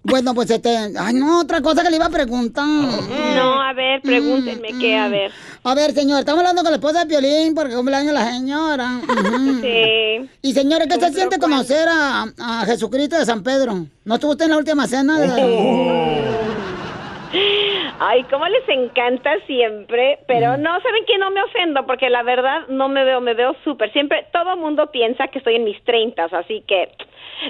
Bueno, pues este. Ay, no, otra cosa que le iba a preguntar. No, a ver, pregúntenme qué, a ver. A ver, señor, estamos hablando con la esposa de Piolín porque cumpleaños la señora. Sí. Y señora, ¿qué se siente conocer a, a Jesucristo de San Pedro? ¿No estuvo usted en la última cena? de- Ay, cómo les encanta siempre, pero no, ¿saben que No me ofendo, porque la verdad no me veo, me veo súper. Siempre, todo mundo piensa que estoy en mis treintas, así que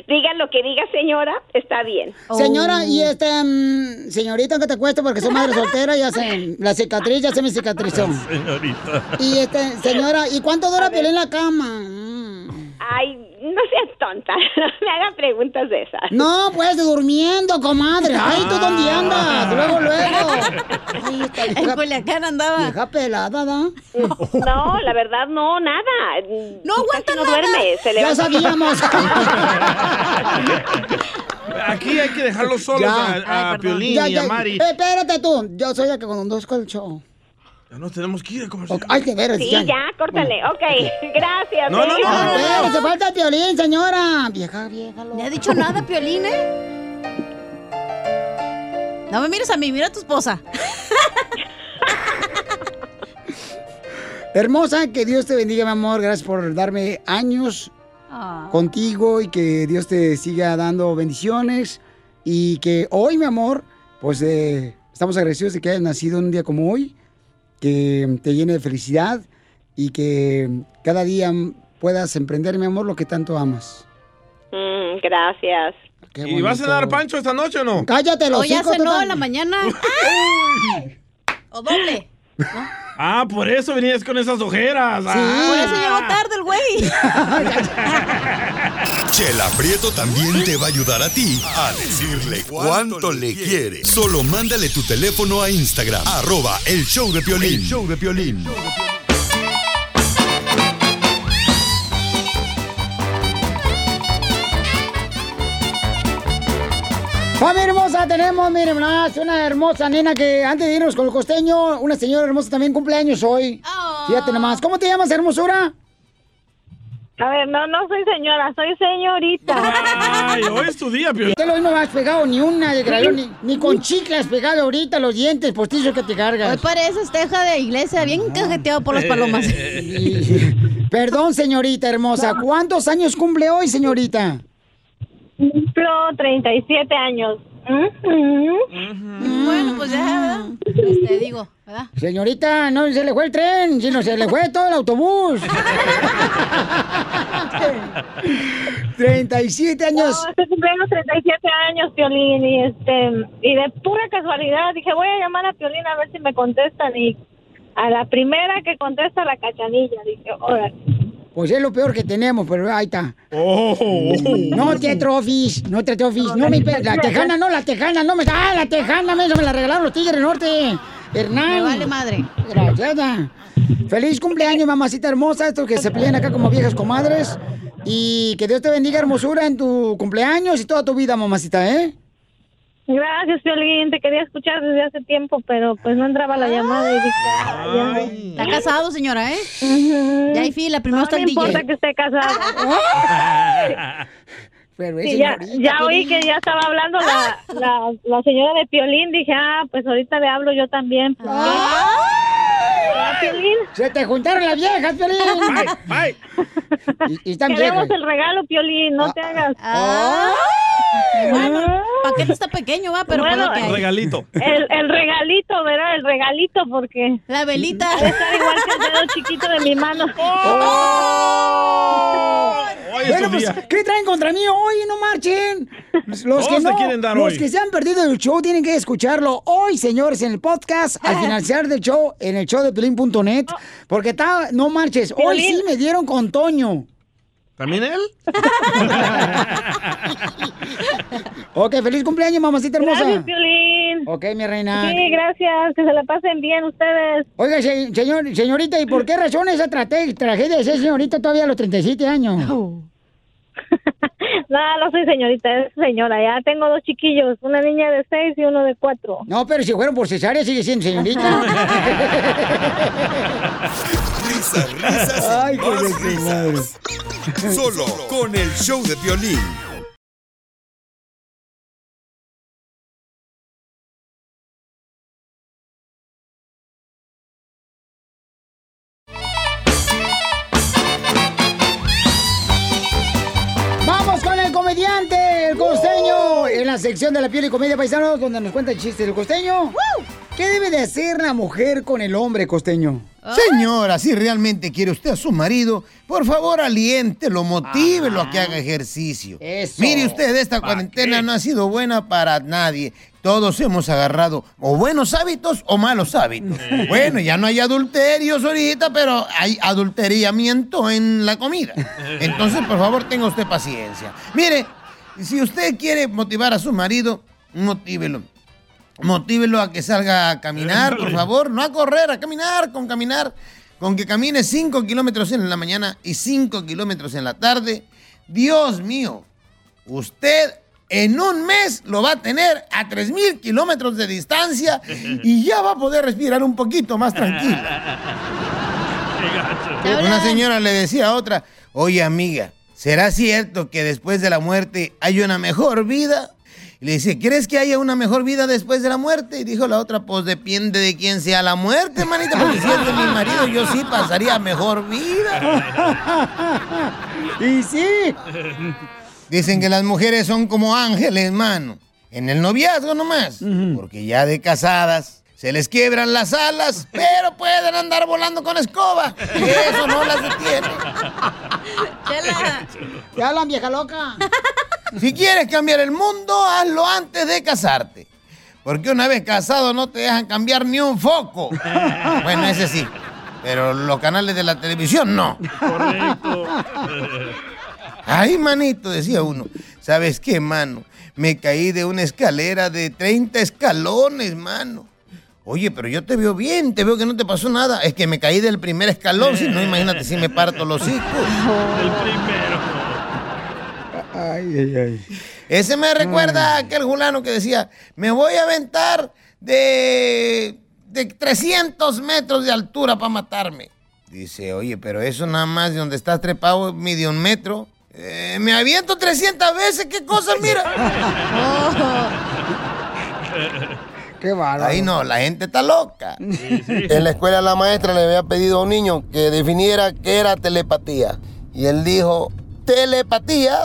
digan lo que diga señora, está bien. Señora, y este, mm, señorita, que te cuesta porque soy madre soltera, ya se, la cicatriz ya se me cicatrizó. Señorita. Y este, señora, ¿y cuánto dura Piolín en la cama? Ay, no seas tonta, no me haga preguntas de esas. No, pues durmiendo, comadre. Ay, ¿tú dónde andas? Luego, luego. Ay, En Culiacán andaba. Vieja pelada, ¿da? No, la verdad no, nada. No aguanta no nada. duerme, se Ya levanta. sabíamos. Aquí hay que dejarlos solos a, a Piolín Ya, y ya. a Mari. Eh, espérate tú. Yo soy la que conduzco el show. Ya nos tenemos que ir a comercial. Ay, de veras. Sí, ya, córtale. Ok, gracias. No, no, ¿eh? no, no, no. Espérate, falta Piolín, señora. Vieja, vieja. ¿Le ha dicho nada, Piolín, eh? No me mires a mí, mira a tu esposa. Hermosa, que Dios te bendiga, mi amor. Gracias por darme años Ah. contigo y que Dios te siga dando bendiciones. Y que hoy, mi amor, pues eh, estamos agradecidos de que hayas nacido un día como hoy, que te llene de felicidad y que cada día puedas emprender, mi amor, lo que tanto amas. Mm, gracias. ¿Y vas a dar pancho esta noche o no? Cállate, O ya cenó en la mañana. o doble. Ah, por eso venías con esas ojeras. Ah. Por eso llegó tarde el güey. Chela Prieto también te va a ayudar a ti a decirle cuánto le quiere. Solo mándale tu teléfono a Instagram, arroba el show de Piolín. El show de Piolín. Familia hermosa, tenemos, miren, más una hermosa nena que antes de irnos con el costeño, una señora hermosa también cumpleaños hoy. Fíjate nomás. ¿Cómo te llamas, hermosura? A ver, no, no soy señora, soy señorita. Ay, hoy es tu día, Piolín. Te lo no has pegado ni una de ni, ni con chicle has pegado ahorita los dientes postizos que te cargas. Hoy pareces teja de iglesia, bien cajeteado por las palomas. Perdón, señorita hermosa. ¿Cuántos años cumple hoy, señorita? Cumplo 37 años. Bueno, pues ya, ¿verdad? Este, digo, ¿verdad? Señorita, no se le fue el tren, sino se le fue todo el autobús. 37 años. No, estoy cumpliendo 37 años, Piolín, y este, y de pura casualidad dije, voy a llamar a Piolín a ver si me contestan, y a la primera que contesta la cachanilla, dije, órale. Pues es lo peor que tenemos, pero ahí está. Oh. No te atrofis, no te atrofis. No me pe- La tejana, no, la tejana, no me. ¡Ah, la tejana! Me, me la regalaron los Tigres del Norte. Hernán. Me vale madre. Gracias. Feliz cumpleaños, mamacita hermosa. Estos que se pelean acá como viejas comadres. Y que Dios te bendiga, hermosura, en tu cumpleaños y toda tu vida, mamacita, ¿eh? Gracias, Piolín, te quería escuchar desde hace tiempo, pero pues no entraba la llamada y dije, "Ah, ya". Está casado, señora, ¿eh? Ya hay fila, primero No está el importa DJ. que esté casado. Pero Sí, ya, ya oí que ya estaba hablando la, la, la señora de Piolín, dije, ah, pues ahorita le hablo yo también. Ah, Piolín. Se te juntaron las viejas, Piolín. Y, y están Queremos viejas. el regalo, Piolín, no te hagas. Ah. Bueno, el paquete está pequeño, va, pero Bueno, que hay. Regalito. El, el regalito, ¿verdad? El regalito, porque... La velita. Estar igual que el dedo chiquito de mi mano. Bueno, pues, ¿qué traen contra mí hoy? No marchen. Los que te no, quieren dar los hoy. que se han perdido el show tienen que escucharlo hoy, señores, en el podcast, al finalizar del show, en el show de Pelín.net, porque está, no marches, hoy sí me dieron con Toño. ¿También él? Ok, feliz cumpleaños, mamacita hermosa. Gracias, Piolín. Ok, mi reina. Sí, gracias. Que se la pasen bien ustedes. Oiga, se- señor, señorita, ¿y por qué razón esa trate- tragedia de ser señorita todavía a los 37 años? No, no soy señorita, es señora. Ya tengo dos chiquillos, una niña de seis y uno de cuatro. No, pero si fueron por cesárea sigue siendo señorita. Risas, risas y Ay, risas. Solo con el show de violín. Sección de la piel y comedia paisanos, donde nos cuenta el chiste del costeño. ¿Qué debe de hacer la mujer con el hombre costeño? Señora, si realmente quiere usted a su marido, por favor aliéntelo, motívelo a que haga ejercicio. Eso. Mire usted, esta cuarentena no ha sido buena para nadie. Todos hemos agarrado o buenos hábitos o malos hábitos. Bueno, ya no hay adulterios ahorita, pero hay adulteriamiento en la comida. Entonces, por favor, tenga usted paciencia. Mire, si usted quiere motivar a su marido, motívelo. Motívelo a que salga a caminar, por favor. No a correr, a caminar, con caminar. Con que camine 5 kilómetros en la mañana y 5 kilómetros en la tarde. Dios mío, usted en un mes lo va a tener a 3 mil kilómetros de distancia y ya va a poder respirar un poquito más tranquilo. Una señora le decía a otra, oye amiga, ¿será cierto que después de la muerte hay una mejor vida? Y le dice, ¿crees que haya una mejor vida después de la muerte? Y dijo la otra, pues depende de quién sea la muerte, manita, porque si es de mi marido, yo sí pasaría mejor vida. y sí. Dicen que las mujeres son como ángeles, mano. En el noviazgo nomás. Porque ya de casadas se les quiebran las alas, pero pueden andar volando con escoba. Y eso no las detiene. ¿Te hablan, vieja loca? Si quieres cambiar el mundo, hazlo antes de casarte. Porque una vez casado no te dejan cambiar ni un foco. Bueno, ese sí. Pero los canales de la televisión no. Correcto. Ay, manito, decía uno. ¿Sabes qué, mano? Me caí de una escalera de 30 escalones, mano. Oye, pero yo te veo bien, te veo que no te pasó nada. Es que me caí del primer escalón, si no, imagínate si me parto los hijos. El primero. Ay, ay, ay. Ese me recuerda a aquel fulano que decía, me voy a aventar de, de 300 metros de altura para matarme. Dice, oye, pero eso nada más de donde estás trepado mide un metro. Eh, me aviento 300 veces, ¿qué cosa, mira? Qué bárbaro. Ahí no, la gente está loca. En la escuela la maestra le había pedido a un niño que definiera qué era telepatía. Y él dijo, telepatía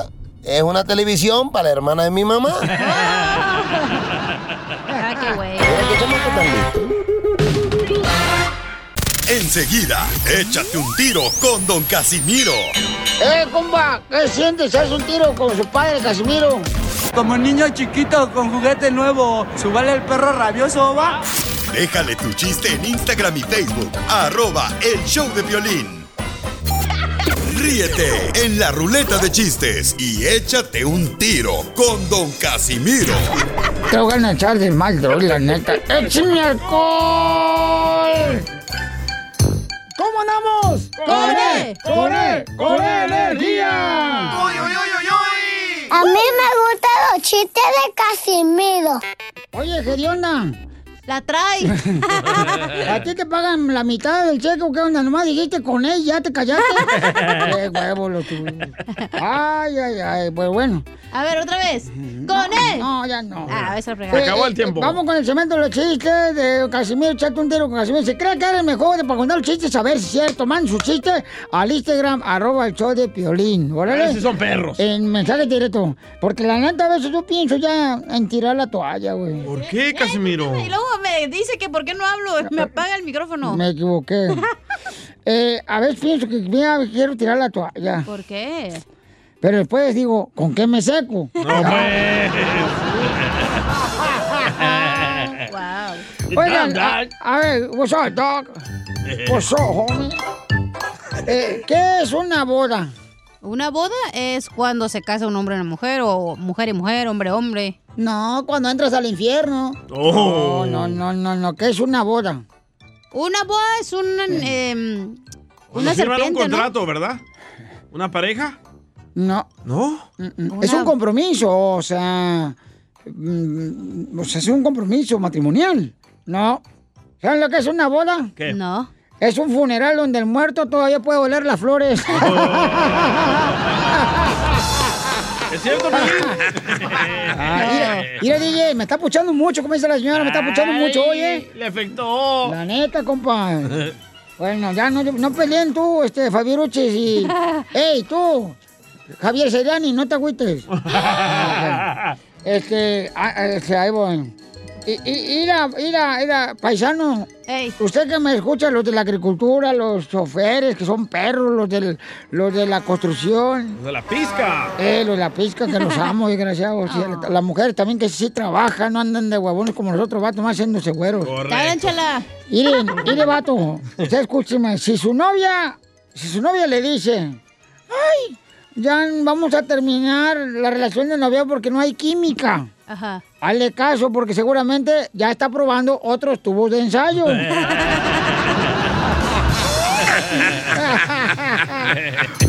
es una televisión para la hermana de mi mamá. Ah, qué güey. Enseguida, échate un tiro con Don Casimiro. ¡Eh, compa! ¿Qué sientes? ¿Haz un tiro con su padre, Casimiro? Como niño chiquito con juguete nuevo, ¿subale el perro rabioso, va? Déjale tu chiste en Instagram y Facebook, arroba el show de violín. Ríete en la ruleta de chistes y échate un tiro con Don Casimiro. Te voy a echar de mal, droga, la neta. ¡Échame alcohol! ¿Cómo andamos? ¡Con E! ¡Con E! ¡Con energía! A mí me gustan los chistes de Casimiro. Oye, Gerionda, La trae. ¿A ti te pagan la mitad del cheque o qué onda? Nomás dijiste con él, ya te callaste. qué huevo lo tuyo. Ay, ay, ay. Pues bueno. A ver, otra vez. ¡Con él! No, ya no. Ah, esa Eh, fregada. eh, Vamos con el cemento de los chistes de Casimiro. Echate un tiro con Casimiro. Si cree que eres mejor de para contar los chistes, a ver si es cierto. Manden sus chistes al Instagram, arroba el show de Piolín. ¿Órale? A ver si son perros. En mensaje directo. Porque la neta, a veces yo pienso ya en tirar la toalla, güey. ¿Por qué, Casimiro? Y luego me dice que por qué no hablo, me apaga el micrófono. Me equivoqué. Eh, a veces pienso que mira, quiero tirar la toalla. ¿Por qué? Pero después digo, ¿con qué me seco? No, pues. Oigan, a, a ver, what's up, dog? What's up, homie? Eh, ¿Qué es una boda? Una boda es cuando se casa un hombre y una mujer, o mujer y mujer, hombre y hombre. No, cuando entras al infierno. Oh. No, no, no, no, no, ¿qué es una boda? Una boda es un, em, una un serpiente, ¿no? contrato, ¿verdad? ¿Una pareja? No. ¿No? Mm, Es un compromiso, o sea, mm, o sea, es un compromiso matrimonial. No. ¿Saben lo que es una boda? ¿Qué? No. Es un funeral donde el muerto todavía puede oler las flores. ¿Es cierto, Piolín? Ah, mira, mira, DJ, me está puchando mucho, como dice la señora, me está puchando mucho, oye. Le afectó. La neta, compa. Bueno, ya no, no peleen tú, este, Fabieruchis y... ¡Ey, tú! Javier Seriani, no te agüites. Este, ah, este, ahí voy. Y, y, mira, mira, mira, paisano. Usted que me escucha, los de la agricultura, los choferes, que son perros, los, del, los de la construcción. De la pizca. Eh, los de la pizca, que los amo, desgraciados. La- Las mujeres también que sí trabajan, no andan de huevones como nosotros, vatos, más haciéndose güeros. Chala. Miren, mire, vato, usted escúcheme, si su novia, si su novia le dice, ay, ya vamos a terminar la relación de novia porque no hay química. Ajá. Hazle caso porque seguramente ya está probando otros tubos de ensayo.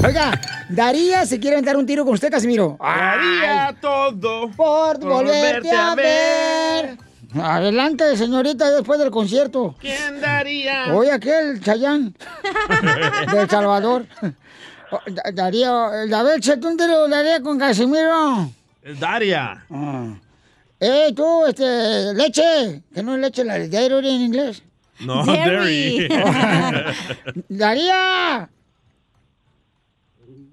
Oiga, Daría se quiere aventar un tiro con usted, Casimiro. Haría todo por volverte a ver. Adelante, señorita, después del concierto. ¿Quién daría? Oye, aquel Chayán de El Salvador. Oh, Da- Darío, a ver, un tiro, Daría con Casimiro. Es Daria. ¡Eh, tú, este, leche! Que no es leche, la de dairy en inglés. No, Dairy. ¡Daría!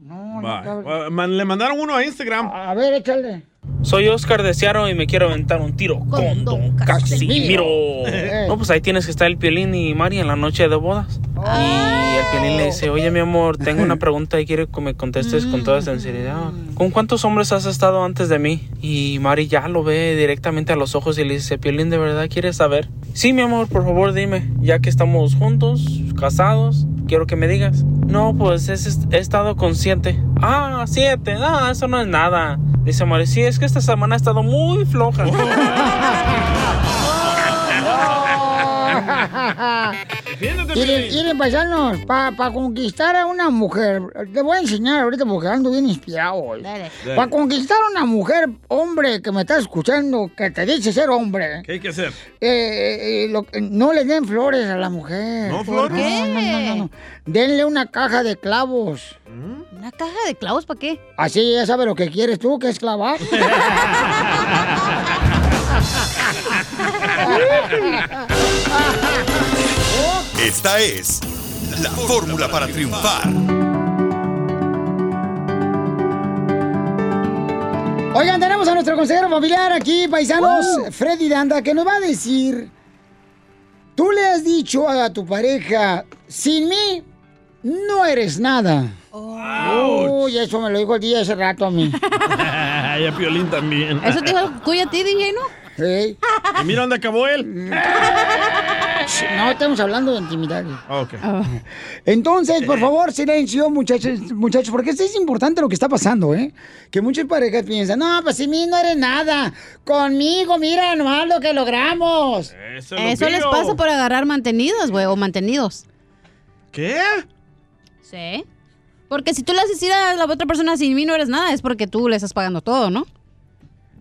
Uh, man- Le mandaron uno a Instagram. A ver, échale. Soy Oscar de Seattle y me quiero aventar un tiro con Don Casimiro. No, pues ahí tienes que estar el Piolín y Mari en la noche de bodas. Y el Piolín le dice, oye mi amor, tengo una pregunta y quiero que me contestes con toda sinceridad. ¿Con cuántos hombres has estado antes de mí? Y Mari ya lo ve directamente a los ojos y le dice, Piolín, ¿de verdad quieres saber? Sí, mi amor, por favor dime, ya que estamos juntos, casados, quiero que me digas. No, pues es- he estado consciente. Ah, siete, no, eso no es nada. Dice Mari, sí, es que esta semana ha estado muy floja. Miren, miren, paisanos, para conquistar a una mujer, te voy a enseñar ahorita porque ando bien inspirado hoy. Para conquistar a una mujer, hombre, que me está escuchando, que te dice ser hombre, ¿Qué hay que hacer? eh, eh, lo- no le den flores a la mujer. ¿No flores? No, no, no, no, no. Denle una caja de clavos. ¿Una caja de clavos para qué? Así ya sabe lo que quieres tú, que es clavar. Esta es la fórmula para triunfar. Oigan, tenemos a nuestro consejero familiar aquí, paisanos, Freddy Danda, que nos va a decir, tú le has dicho a tu pareja, sin mí no eres nada. Uy, eso me lo dijo el día hace rato a mí. y a Piolín también. Eso te dijo Cuya a ti, DJ, ¿no? Sí. ¿Y mira dónde acabó él? No, estamos hablando de intimidad. Ok. Entonces, por favor, silencio, muchachos, muchachos, porque esto es importante lo que está pasando, ¿eh? Que muchas parejas piensan, no, pues sin mí no eres nada. Conmigo, mira nomás lo que logramos. Eso, Eso les pasa por agarrar mantenidas, güey, o mantenidos. ¿Qué? Sí. Porque si tú le haces ir a la otra persona sin mí no eres nada, es porque tú le estás pagando todo, ¿no?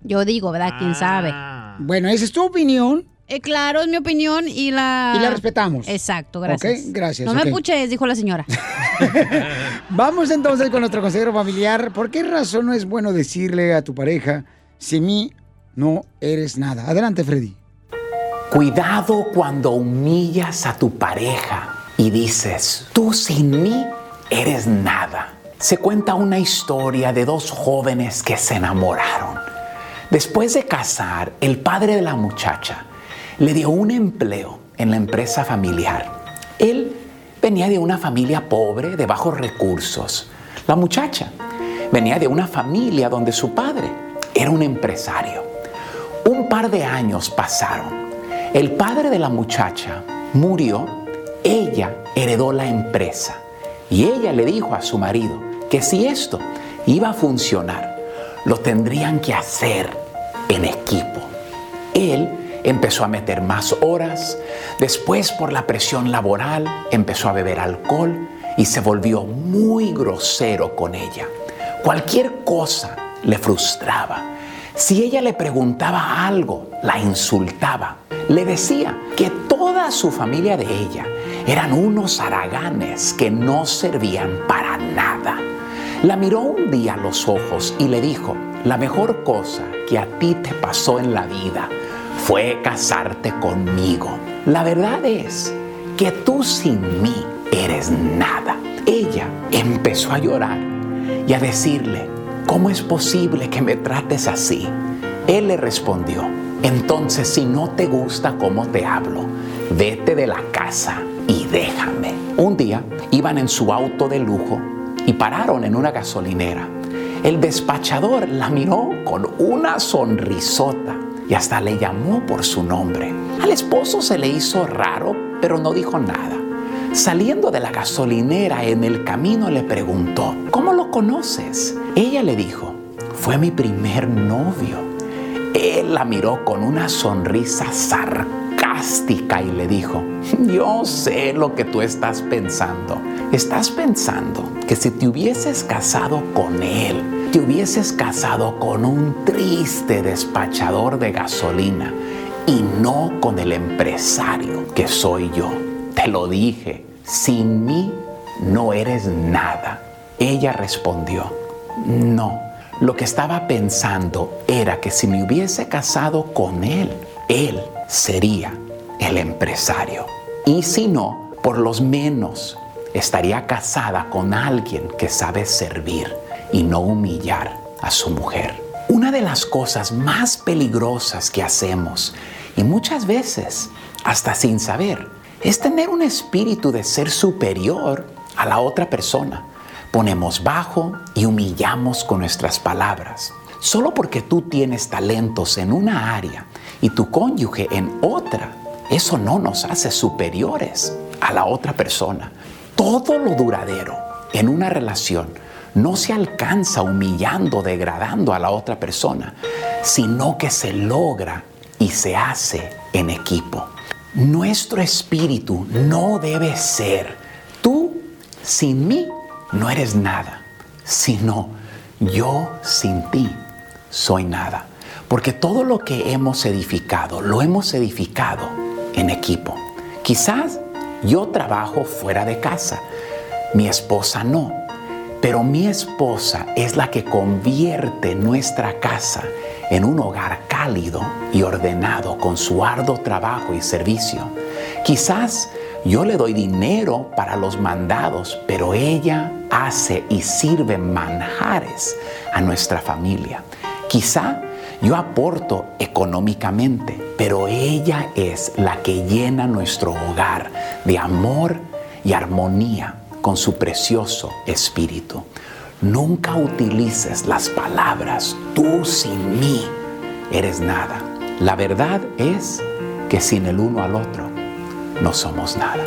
Yo digo, ¿verdad? ¿Quién sabe? Bueno, esa es tu opinión. Eh, claro, es mi opinión y la... Y la respetamos. Exacto, gracias. Ok, gracias, No me puches, dijo la señora. Vamos entonces con nuestro consejero familiar. ¿Por qué razón no es bueno decirle a tu pareja, si mí no eres nada? Adelante, Freddy. Cuidado cuando humillas a tu pareja y dices, tú sin mí eres nada. Se cuenta una historia de dos jóvenes que se enamoraron. Después de casar, el padre de la muchacha le dio un empleo en la empresa familiar. Él venía de una familia pobre, de bajos recursos. La muchacha venía de una familia donde su padre era un empresario. Un par de años pasaron. El padre de la muchacha murió, ella heredó la empresa y ella le dijo a su marido que si esto iba a funcionar, lo tendrían que hacer en equipo. Él empezó a meter más horas, después por la presión laboral empezó a beber alcohol y se volvió muy grosero con ella. Cualquier cosa le frustraba. Si ella le preguntaba algo, la insultaba. Le decía que toda su familia de ella eran unos haraganes que no servían para nada. La miró un día a los ojos y le dijo, la mejor cosa que a ti te pasó en la vida fue casarte conmigo. La verdad es que tú sin mí eres nada. Ella empezó a llorar y a decirle, ¿cómo es posible que me trates así? Él le respondió, entonces si no te gusta cómo te hablo, vete de la casa y déjame. Un día iban en su auto de lujo y pararon en una gasolinera. El despachador la miró con una sonrisota y hasta le llamó por su nombre. Al esposo se le hizo raro, pero no dijo nada. Saliendo de la gasolinera en el camino le preguntó, ¿cómo lo conoces? Ella le dijo, fue mi primer novio. Él la miró con una sonrisa sarcástica y le dijo, yo sé lo que tú estás pensando. Estás pensando que si te hubieses casado con él, te hubieses casado con un triste despachador de gasolina y no con el empresario que soy yo. Te lo dije, sin mí no eres nada. Ella respondió, no. Lo que estaba pensando era que si me hubiese casado con él, él sería el empresario. Y si no, por lo menos estaría casada con alguien que sabe servir y no humillar a su mujer. Una de las cosas más peligrosas que hacemos, y muchas veces hasta sin saber, es tener un espíritu de ser superior a la otra persona. Ponemos bajo y humillamos con nuestras palabras. Solo porque tú tienes talentos en una área y tu cónyuge en otra, eso no nos hace superiores a la otra persona. Todo lo duradero en una relación no se alcanza humillando, degradando a la otra persona, sino que se logra y se hace en equipo. Nuestro espíritu no debe ser, tú sin mí no eres nada, sino yo sin ti soy nada. Porque todo lo que hemos edificado, lo hemos edificado en equipo. Quizás yo trabajo fuera de casa, mi esposa no, pero mi esposa es la que convierte nuestra casa en un hogar cálido y ordenado con su arduo trabajo y servicio. Quizás yo le doy dinero para los mandados, pero ella hace y sirve manjares a nuestra familia. Quizá yo aporto económicamente, pero ella es la que llena nuestro hogar de amor y armonía con su precioso espíritu. Nunca utilices las palabras tú sin mí eres nada. La verdad es que sin el uno al otro no somos nada.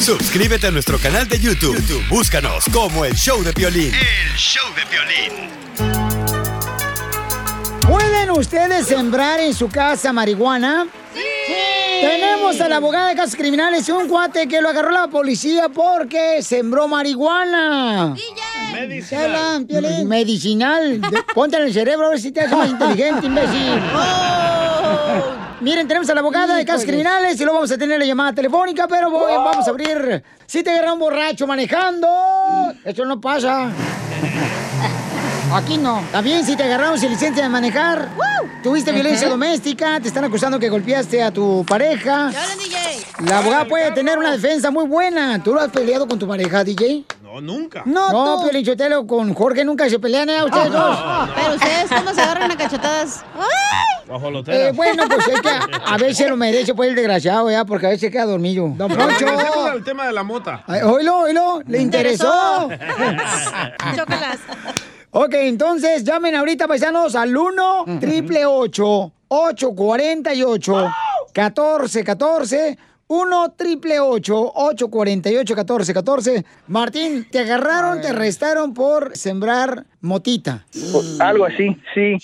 Suscríbete a nuestro canal de YouTube. YouTube, Búscanos como el show de violín. El show de violín. ¿Pueden ustedes sembrar en su casa marihuana? ¡Sí! Tenemos a la abogada de casos criminales y un cuate que lo agarró la policía porque sembró marihuana. Medicinal. Medicinal. De- Ponte en el cerebro a ver si te haces más inteligente, imbécil. Miren, tenemos a la abogada de casos criminales y luego vamos a tener la llamada telefónica, pero voy- vamos a abrir. Si te agarra un borracho manejando, eso no pasa. Aquí no. También si te agarraron sin licencia de manejar, tuviste violencia doméstica, te están acusando que golpeaste a tu pareja. La abogada puede tener una defensa muy buena. ¿Tú lo has peleado con tu pareja, DJ? No, nunca. No, no Piolín Sotelo, con Jorge nunca se pelean, ¿eh? Ustedes dos. Pero ustedes, ¿cómo se agarran a cachetadas? Eh, bueno, pues es que a, a veces lo merece, pues, el desgraciado, ¿ya? Porque a veces queda dormido. Don Poncho. Al tema de la mota. Ay, Oílo, oílo, le interesó. Chócalas. Ok, entonces llamen ahorita, paisanos, al 1 triple 848 1414 1 triple 848 1414 Martín, te agarraron, te arrestaron por sembrar motita. Pues, Algo así, sí.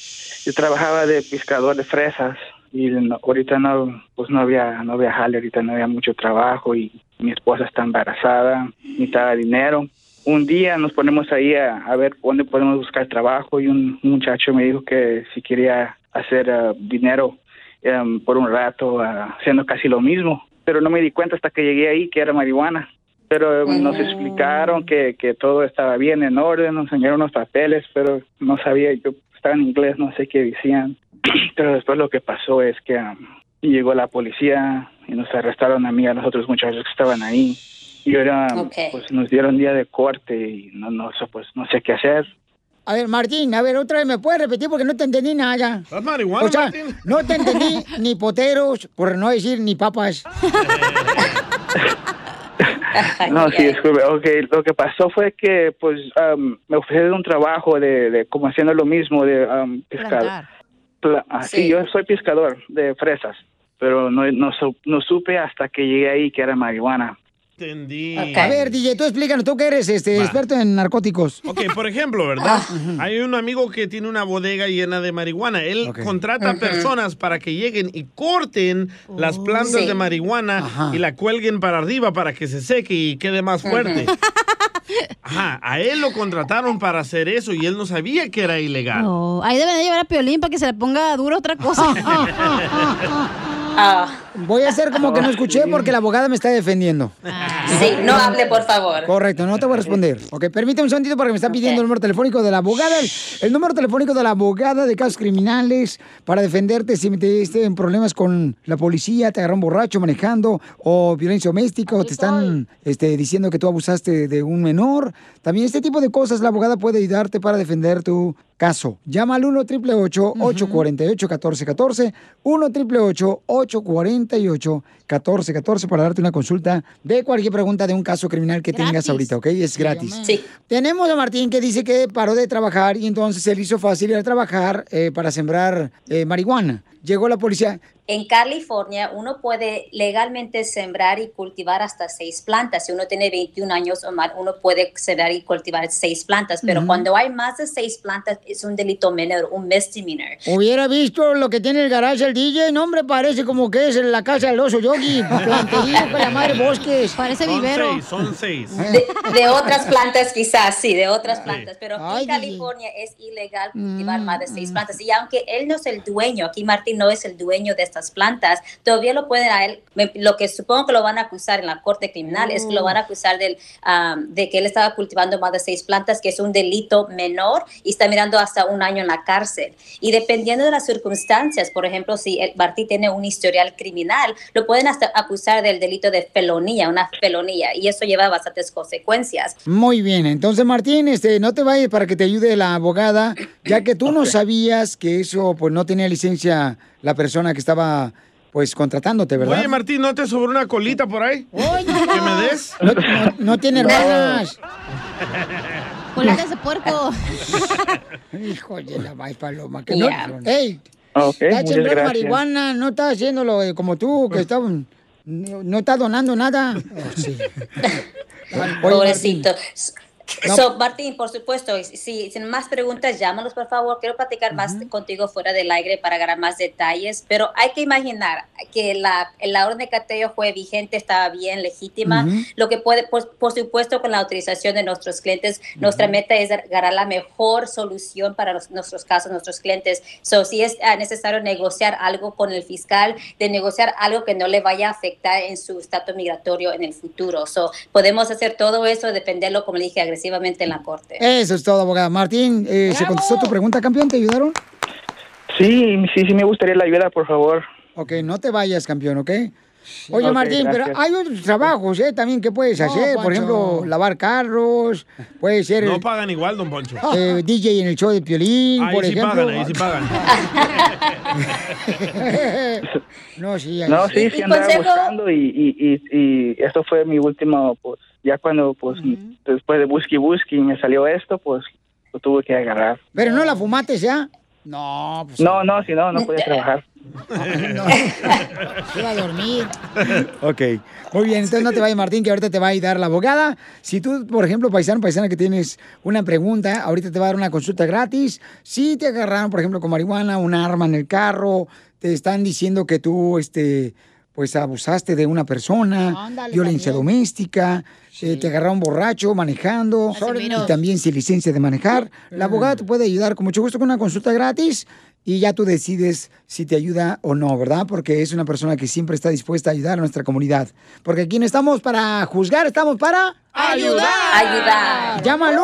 Yo trabajaba de pescador de fresas y no- ahorita no, pues no había, no había jale, ahorita no había mucho trabajo y mi esposa está embarazada, necesitaba dinero. Un día nos ponemos ahí a, a ver dónde podemos buscar trabajo y un muchacho me dijo que si quería hacer ah, dinero em, por un rato ah, haciendo casi lo mismo, pero no me di cuenta hasta que llegué ahí que era marihuana. Pero eh, nos explicaron que, que todo estaba bien, en orden, nos enseñaron unos papeles, pero no sabía, yo estaba en inglés, no sé qué decían. Pero después lo que pasó es que um, llegó la policía y nos arrestaron a mí y a los otros muchachos que estaban ahí. Y ahora pues nos dieron día de corte y no, no, sé, pues, no sé qué hacer. A ver, Martín, a ver, otra vez me puedes repetir porque no te entendí nada. ¿Estás marihuana, O sea, Martín? no te entendí ni poteros, por no decir ni papas. No, sí, disculpe. Ok, lo que pasó fue que pues um, me ofrecieron un trabajo de, de como haciendo lo mismo de um, pescado. Pla- ah, sí. Sí. yo soy pescador de fresas, pero no, no supe hasta que llegué ahí que era marihuana. Entendí. A ver, DJ, tú explícanos, tú que eres este, experto en narcóticos. Ok, por ejemplo, ¿verdad? Hay un amigo que tiene una bodega llena de marihuana. Él contrata Ujú. personas para que lleguen y corten las plantas Sí. de marihuana y la cuelguen para arriba para que se seque y quede más fuerte. Ajá, a él lo contrataron para hacer eso y él no sabía que era ilegal. Oh, ahí deben de llevar a Piolín para que se le ponga duro otra cosa. Voy a hacer como que no escuché porque la abogada me está defendiendo. Sí, no hable, por favor. Correcto, no te voy a responder. Ok, permíteme un segundito porque me está pidiendo el número telefónico de la abogada. El, el número telefónico de la abogada de casos criminales para defenderte si te esté en problemas con la policía, te agarraron borracho manejando o violencia doméstica o te están este, diciendo que tú abusaste de un menor. También este tipo de cosas la abogada puede ayudarte para defender tu caso. Llama al 1 888 848 1414 1 888 848 1414 para darte una consulta de cualquier pregunta de un caso criminal que tengas ahorita, ¿ok? Es gratis. Sí. Tenemos a Martín que dice que paró de trabajar y entonces se le hizo fácil ir a trabajar eh, para sembrar eh, marihuana. Llegó la policía. En California, uno puede legalmente sembrar y cultivar hasta seis plantas. Si uno tiene 21 años o más, uno puede sembrar y cultivar seis plantas. Pero Ujú. cuando hay más de seis plantas, es un delito menor, un misdemeanor. Hubiera visto lo que tiene el garage el DJ, no hombre, parece como que es la casa del oso yogi, plantería con la madre bosques. Parece Son seis, son seis. De, de otras plantas quizás, sí, de otras plantas, pero aquí en California es ilegal cultivar Mm, más de seis plantas. Y aunque él no es el dueño, aquí Martín no es el dueño de estas plantas, todavía lo pueden a él, me- lo que supongo que lo van a acusar en la corte criminal es que lo van a acusar del, de que él estaba cultivando más de seis plantas, que es un delito menor y está mirando hasta un año en la cárcel. Y dependiendo de las circunstancias, por ejemplo, si el Martín tiene un historial criminal, lo pueden hasta acusar del delito de felonía, una felonía, y eso lleva bastantes consecuencias. Muy bien, entonces Martín, este, no te vayas para que te ayude la abogada, ya que tú no sabías que eso, pues no tenía licencia la persona que estaba, pues, contratándote, ¿verdad? Oye, Martín, ¿no te sobró una colita por ahí? ¿Que me des? No, no- no tiene hermanas. Colitas de puerco. Hijo de la maíz paloma. Que Yeah. no, ey, Ok, está muchas sembrando gracias. marihuana, no está haciéndolo eh, como tú, que está, no, no está donando nada. Oh, sí. Oye, Pobrecito. So, Martín, por supuesto, si sin más preguntas, llámanos por favor. Quiero platicar más contigo fuera del aire para ganar más detalles, pero hay que imaginar que la, la orden de cateo fue vigente, estaba bien, legítima. Ujú. Lo que puede, por, por supuesto, con la autorización de nuestros clientes, nuestra meta es ganar la mejor solución para los- nuestros casos, nuestros clientes. So, si es ah, necesario negociar algo con el fiscal, de negociar algo que no le vaya a afectar en su estatus migratorio en el futuro. So, podemos hacer todo eso, defenderlo, como le dije, agresivamente en la corte. Eso es todo, abogada. Martín, eh, ¿se contestó tu pregunta, campeón? ¿Te ayudaron? Sí, sí, sí me gustaría la ayuda, por favor. Ok, no te vayas, campeón, ¿ok? Oye, Martín, pero hay otros trabajos, ¿eh? También que puedes No, hacer. Por ejemplo, lavar carros, puede ser No pagan igual, don Poncho. eh, DJ en el show de Piolín, Ahí por sí ejemplo. pagan, ahí sí pagan. no, sí, ahí No, sí, sí andaba buscando y, y, y, y esto fue mi último, pues, ya cuando, pues, después de busque y busque y me salió esto, pues, lo tuve que agarrar. Pero no la fumaste ya. No, pues. No, no, si no, no podía trabajar. Se va a dormir. Ok, muy bien. Entonces no te vayas, Martín, que ahorita te va a ayudar la abogada. Si tú, por ejemplo, paisano, paisana, que tienes una pregunta, ahorita te va a dar una consulta gratis. Si te agarraron, por ejemplo, con marihuana, un arma en el carro, te están diciendo que tú, este, pues abusaste de una persona, Ándale, violencia doméstica, eh, te agarraron borracho manejando y también sin licencia de manejar. La abogada te puede ayudar con mucho gusto con una consulta gratis y ya tú decides si te ayuda o no, ¿verdad? Porque es una persona que siempre está dispuesta a ayudar a nuestra comunidad. Porque aquí no estamos para juzgar, estamos para Ayudar. Ayudar. Llama al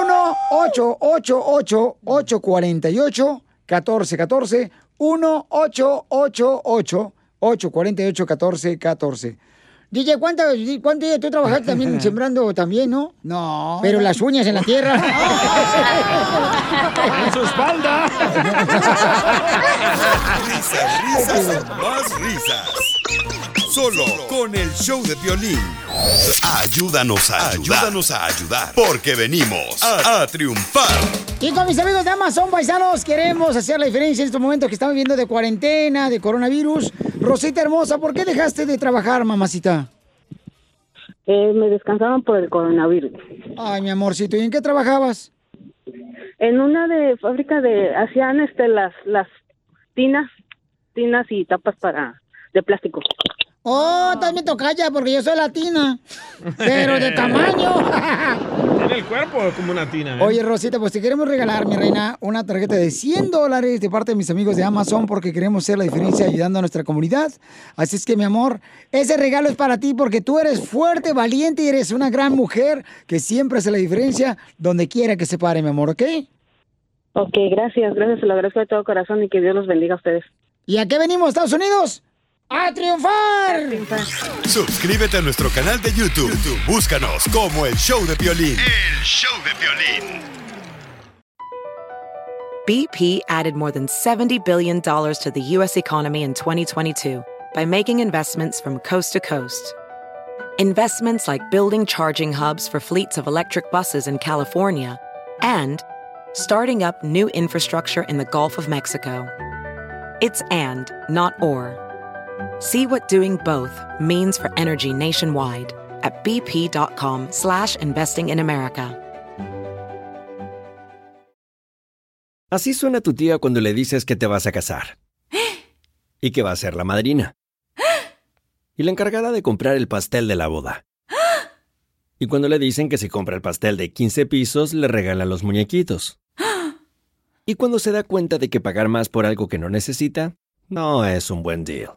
1-888-848-1414. 1-888-848-1414. DJ, ¿cuánto, cuánto día tú trabajaste también sembrando también, no? No. Pero las uñas en la tierra. En su espalda. Risas, risas, más risas. Solo con el show de violín. Ayúdanos a ayudar. Ayúdanos a ayudar. Porque venimos a, a triunfar. Y con mis amigos de Amazon Paisanos queremos hacer la diferencia en estos momentos que estamos viviendo de cuarentena, de coronavirus. Rosita hermosa, ¿por qué dejaste de trabajar, mamacita? Eh, me descansaban por el coronavirus. Ay, mi amorcito, ¿y en qué trabajabas? En una de fábrica de hacían este las las tinas, tinas y tapas para de plástico. Oh, también tocaya porque yo soy latina, pero de tamaño. Tiene el cuerpo como una tina. ¿eh? Oye, Rosita, pues te queremos regalar, mi reina, una tarjeta de 100 dólares de parte de mis amigos de Amazon porque queremos hacer la diferencia ayudando a nuestra comunidad. Así es que, mi amor, ese regalo es para ti porque tú eres fuerte, valiente y eres una gran mujer que siempre hace la diferencia donde quiera que se pare, mi amor, ¿ok? Ok, gracias, gracias, se lo agradezco de todo corazón y que Dios los bendiga a ustedes. ¿Y a qué venimos, Estados Unidos? ¡A triunfar! Suscríbete a nuestro canal de YouTube. YouTube, Búscanos como el show de violín. El show de violín. BP added more than $70 billion to the U.S. economy in 2022 by making investments from coast to coast. Investments like building charging hubs for fleets of electric buses in California and starting up new infrastructure in the Gulf of Mexico. It's and, not or. See what doing both means for energy nationwide at bp.com slash investing in America. Así suena tu tía cuando le dices que te vas a casar. Y que va a ser la madrina. Y la encargada de comprar el pastel de la boda. Y cuando le dicen que si compra el pastel de 15 pisos, le regala los muñequitos. Y cuando se da cuenta de que pagar más por algo que no necesita, no es un buen deal.